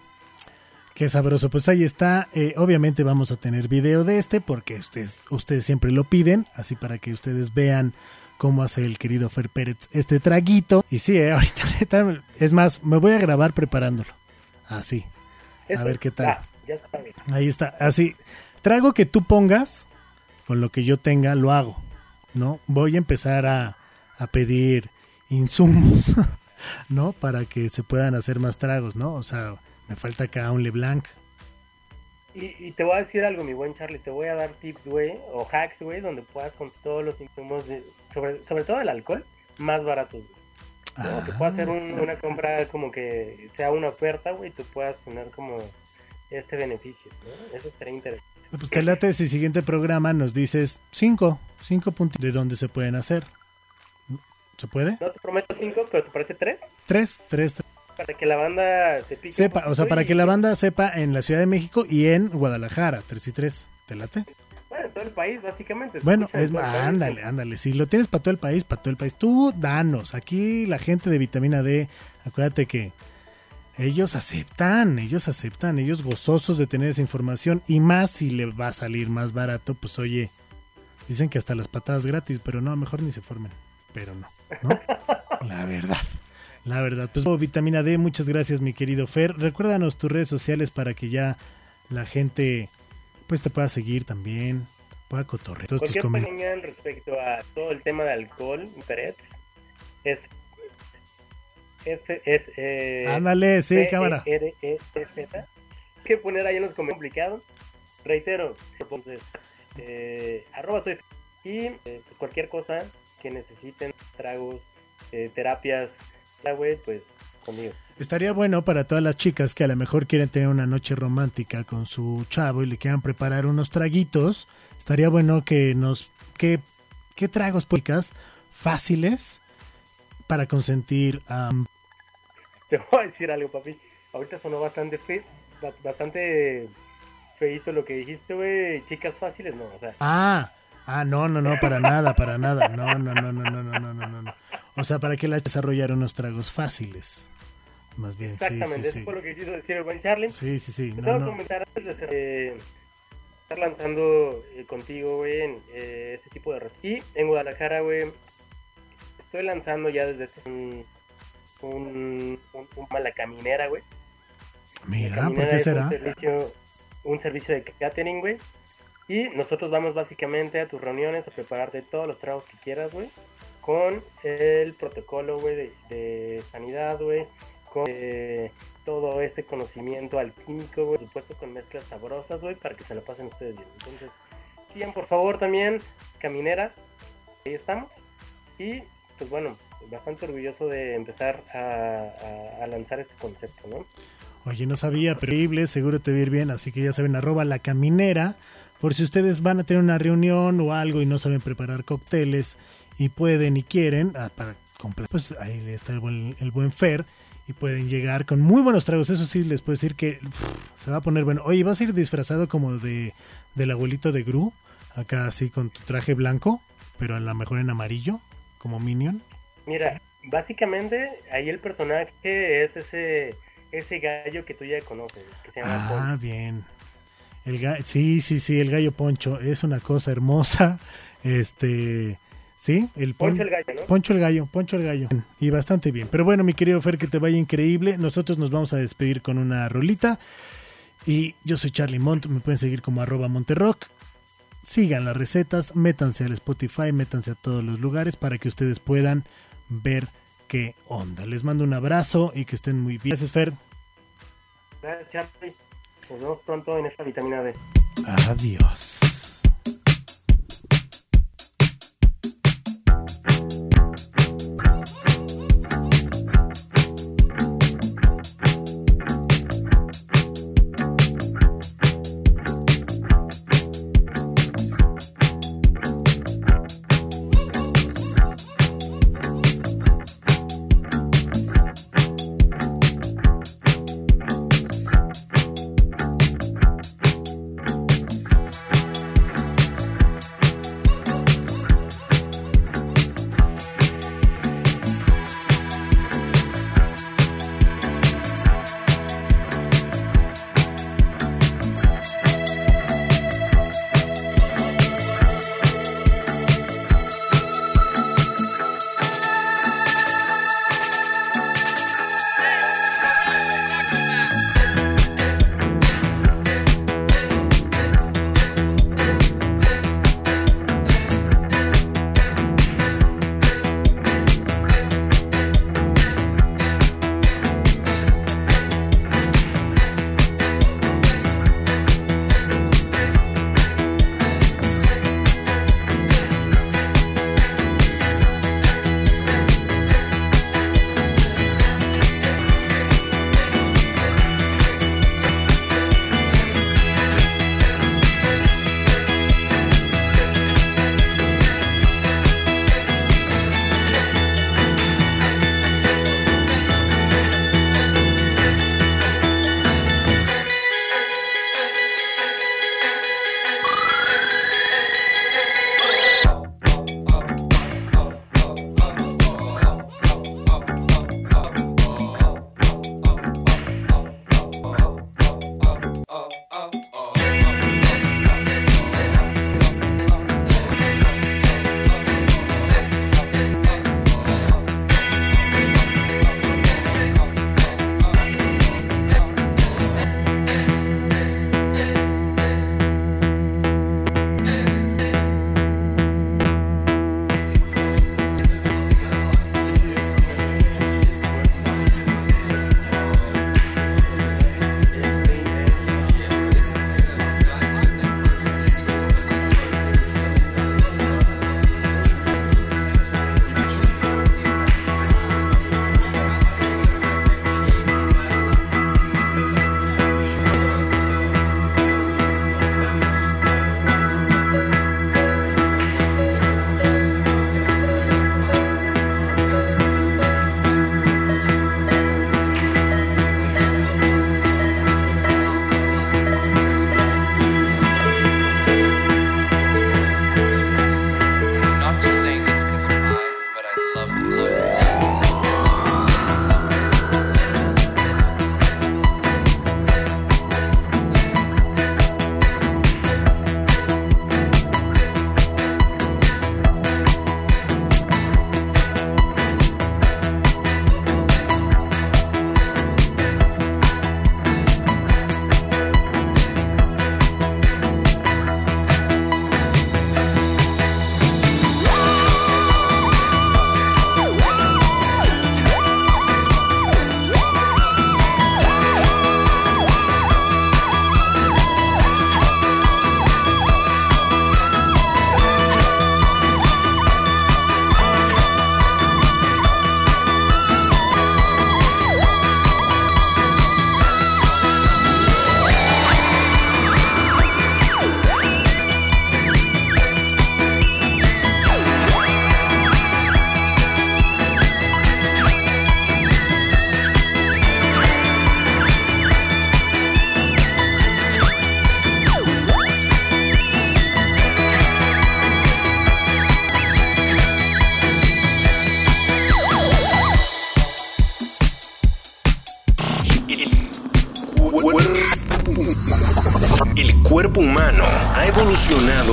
Qué sabroso. Pues ahí está. Eh, obviamente vamos a tener video de este porque ustedes, ustedes siempre lo piden. Así para que ustedes vean cómo hace el querido Fer Pérez este traguito. Y sí, eh, *laughs* ahorita es más, me voy a grabar preparándolo. Así. A ver qué tal. ah. Ahí está. Así. Trago que tú pongas, con lo que yo tenga, lo hago. ¿No? Voy a empezar a, a pedir insumos, *laughs* ¿no? Para que se puedan hacer más tragos, ¿no? O sea, me falta acá un LeBlanc. Y, y te voy a decir algo, mi buen Charlie. Te voy a dar tips, güey, o hacks, güey, donde puedas con todos los insumos, de- sobre, sobre todo el alcohol, más baratos. güey. Que puedas hacer un- una compra como que sea una oferta, güey, y tú puedas tener como este beneficio, ¿no? Eso estaría interesante. Pues te late si siguiente programa nos dices cinco, cinco puntos de dónde se pueden hacer. ¿Se puede? No te prometo cinco, pero ¿te parece tres? Tres, tres, tres. Para que la banda se pique. Sepa, o sea, para y- que la banda sepa en la Ciudad de México y en Guadalajara, tres y tres. ¿Te late? Bueno, en todo el país, básicamente. Bueno, es ándale, ándale. Si lo tienes para todo el país, para todo el país, tú danos. Aquí la gente de vitamina D, acuérdate que ellos aceptan, ellos aceptan, ellos gozosos de tener esa información y más si le va a salir más barato, pues oye, dicen que hasta las patadas gratis, pero no, mejor ni se formen, pero no, ¿no? *laughs* La verdad. La verdad, pues oh, vitamina D, muchas gracias mi querido Fer. Recuérdanos tus redes sociales para que ya la gente pues te pueda seguir también, pueda cotorrear todos tus opinión respecto a todo el tema de alcohol, Pérez, es. F, es. Eh, Ándale, sí, P, cámara. E, R, E, Z. que poner ahí en los comentarios complicados. Reitero, entonces, eh, arroba soy. Y eh, cualquier cosa que necesiten, tragos, eh, terapias, güey, pues conmigo. Estaría bueno para todas las chicas que a lo mejor quieren tener una noche romántica con su chavo y le quieran preparar unos traguitos. Estaría bueno que nos... ¿Qué, qué tragos públicas fáciles para consentir a... Te voy a decir algo, papi. Ahorita sonó bastante fe, ba- bastante feito lo que dijiste, güey. Chicas fáciles, no, o sea. Ah, ah, no, no, no, para nada, para nada. No, no, no, no, no, no, no, no, no. O sea, para que la desarrollar unos tragos fáciles. Más bien, sí, sí, Exactamente, sí. eso fue lo que quiso decir buen Charlie. Sí, sí, sí. No, no. comentar antes de eh, estar lanzando eh, contigo, güey, en, eh, este tipo de. Y en Guadalajara, güey, estoy lanzando ya desde este un, un, un, un- la caminera, güey. Mira, ¿por qué será? Un servicio, un servicio de catering, güey. Y nosotros vamos básicamente a tus reuniones a prepararte todos los tragos que quieras, güey. Con el protocolo, güey, de, sanidad, güey. Con eh, todo este conocimiento alquímico, güey. Por supuesto, con mezclas sabrosas, güey, para que se lo pasen ustedes bien. Entonces, sigan por favor también, caminera. Ahí estamos. Y, pues bueno, bastante orgulloso de empezar a, a- lanzar este concepto, ¿no? Oye, no sabía, pero seguro te va a ir bien, así que ya saben, arroba la caminera, por si ustedes van a tener una reunión o algo y no saben preparar cócteles y pueden y quieren, ah, para comprar, pues ahí está el buen, el buen Fer y pueden llegar con muy buenos tragos, eso sí, les puedo decir que se va a poner bueno. Oye, ¿vas a ir disfrazado como de del abuelito de Gru? Acá así con tu traje blanco, pero a lo mejor en amarillo, como Minion. Mira, básicamente ahí el personaje es ese ese gallo que tú ya conoces, que se llama. Ah, bien. El ga- sí, sí, sí, el gallo Poncho es una cosa hermosa. *laughs* Este, sí, el pon- Poncho el gallo, ¿no? Poncho el gallo, Poncho el gallo. Y bastante bien. Pero bueno, mi querido Fer, que te vaya increíble. Nosotros nos vamos a despedir con una rolita. Y yo soy Charlie Mont, me pueden seguir como arroba Monterrock. Sigan las recetas, métanse al Spotify, métanse a todos los lugares para que ustedes puedan ver qué onda. Les mando un abrazo y que estén muy bien. Gracias, Fer. Gracias, Charlie. Nos vemos pronto en esta vitamina D. Adiós.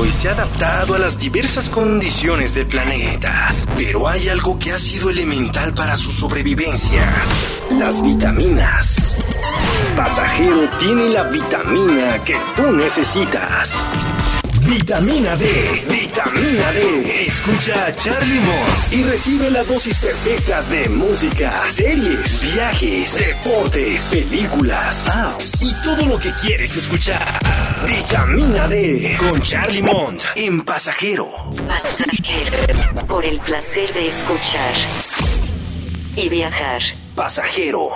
Y se ha adaptado a las diversas condiciones del planeta, pero hay algo que ha sido elemental para su sobrevivencia, las vitaminas. Pasajero tiene la vitamina que tú necesitas. Vitamina D, vitamina D. Escucha a Charlie Mont y recibe la dosis perfecta de música, series, viajes, deportes, películas, apps y todo lo que quieres escuchar. Vitamina D con Charlie Mont en Pasajero. Pasajero. Por el placer de escuchar y viajar. Pasajero.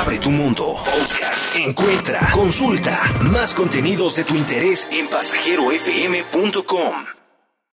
Abre tu mundo. Podcast. Encuentra, consulta más contenidos de tu interés en pasajerofm.com.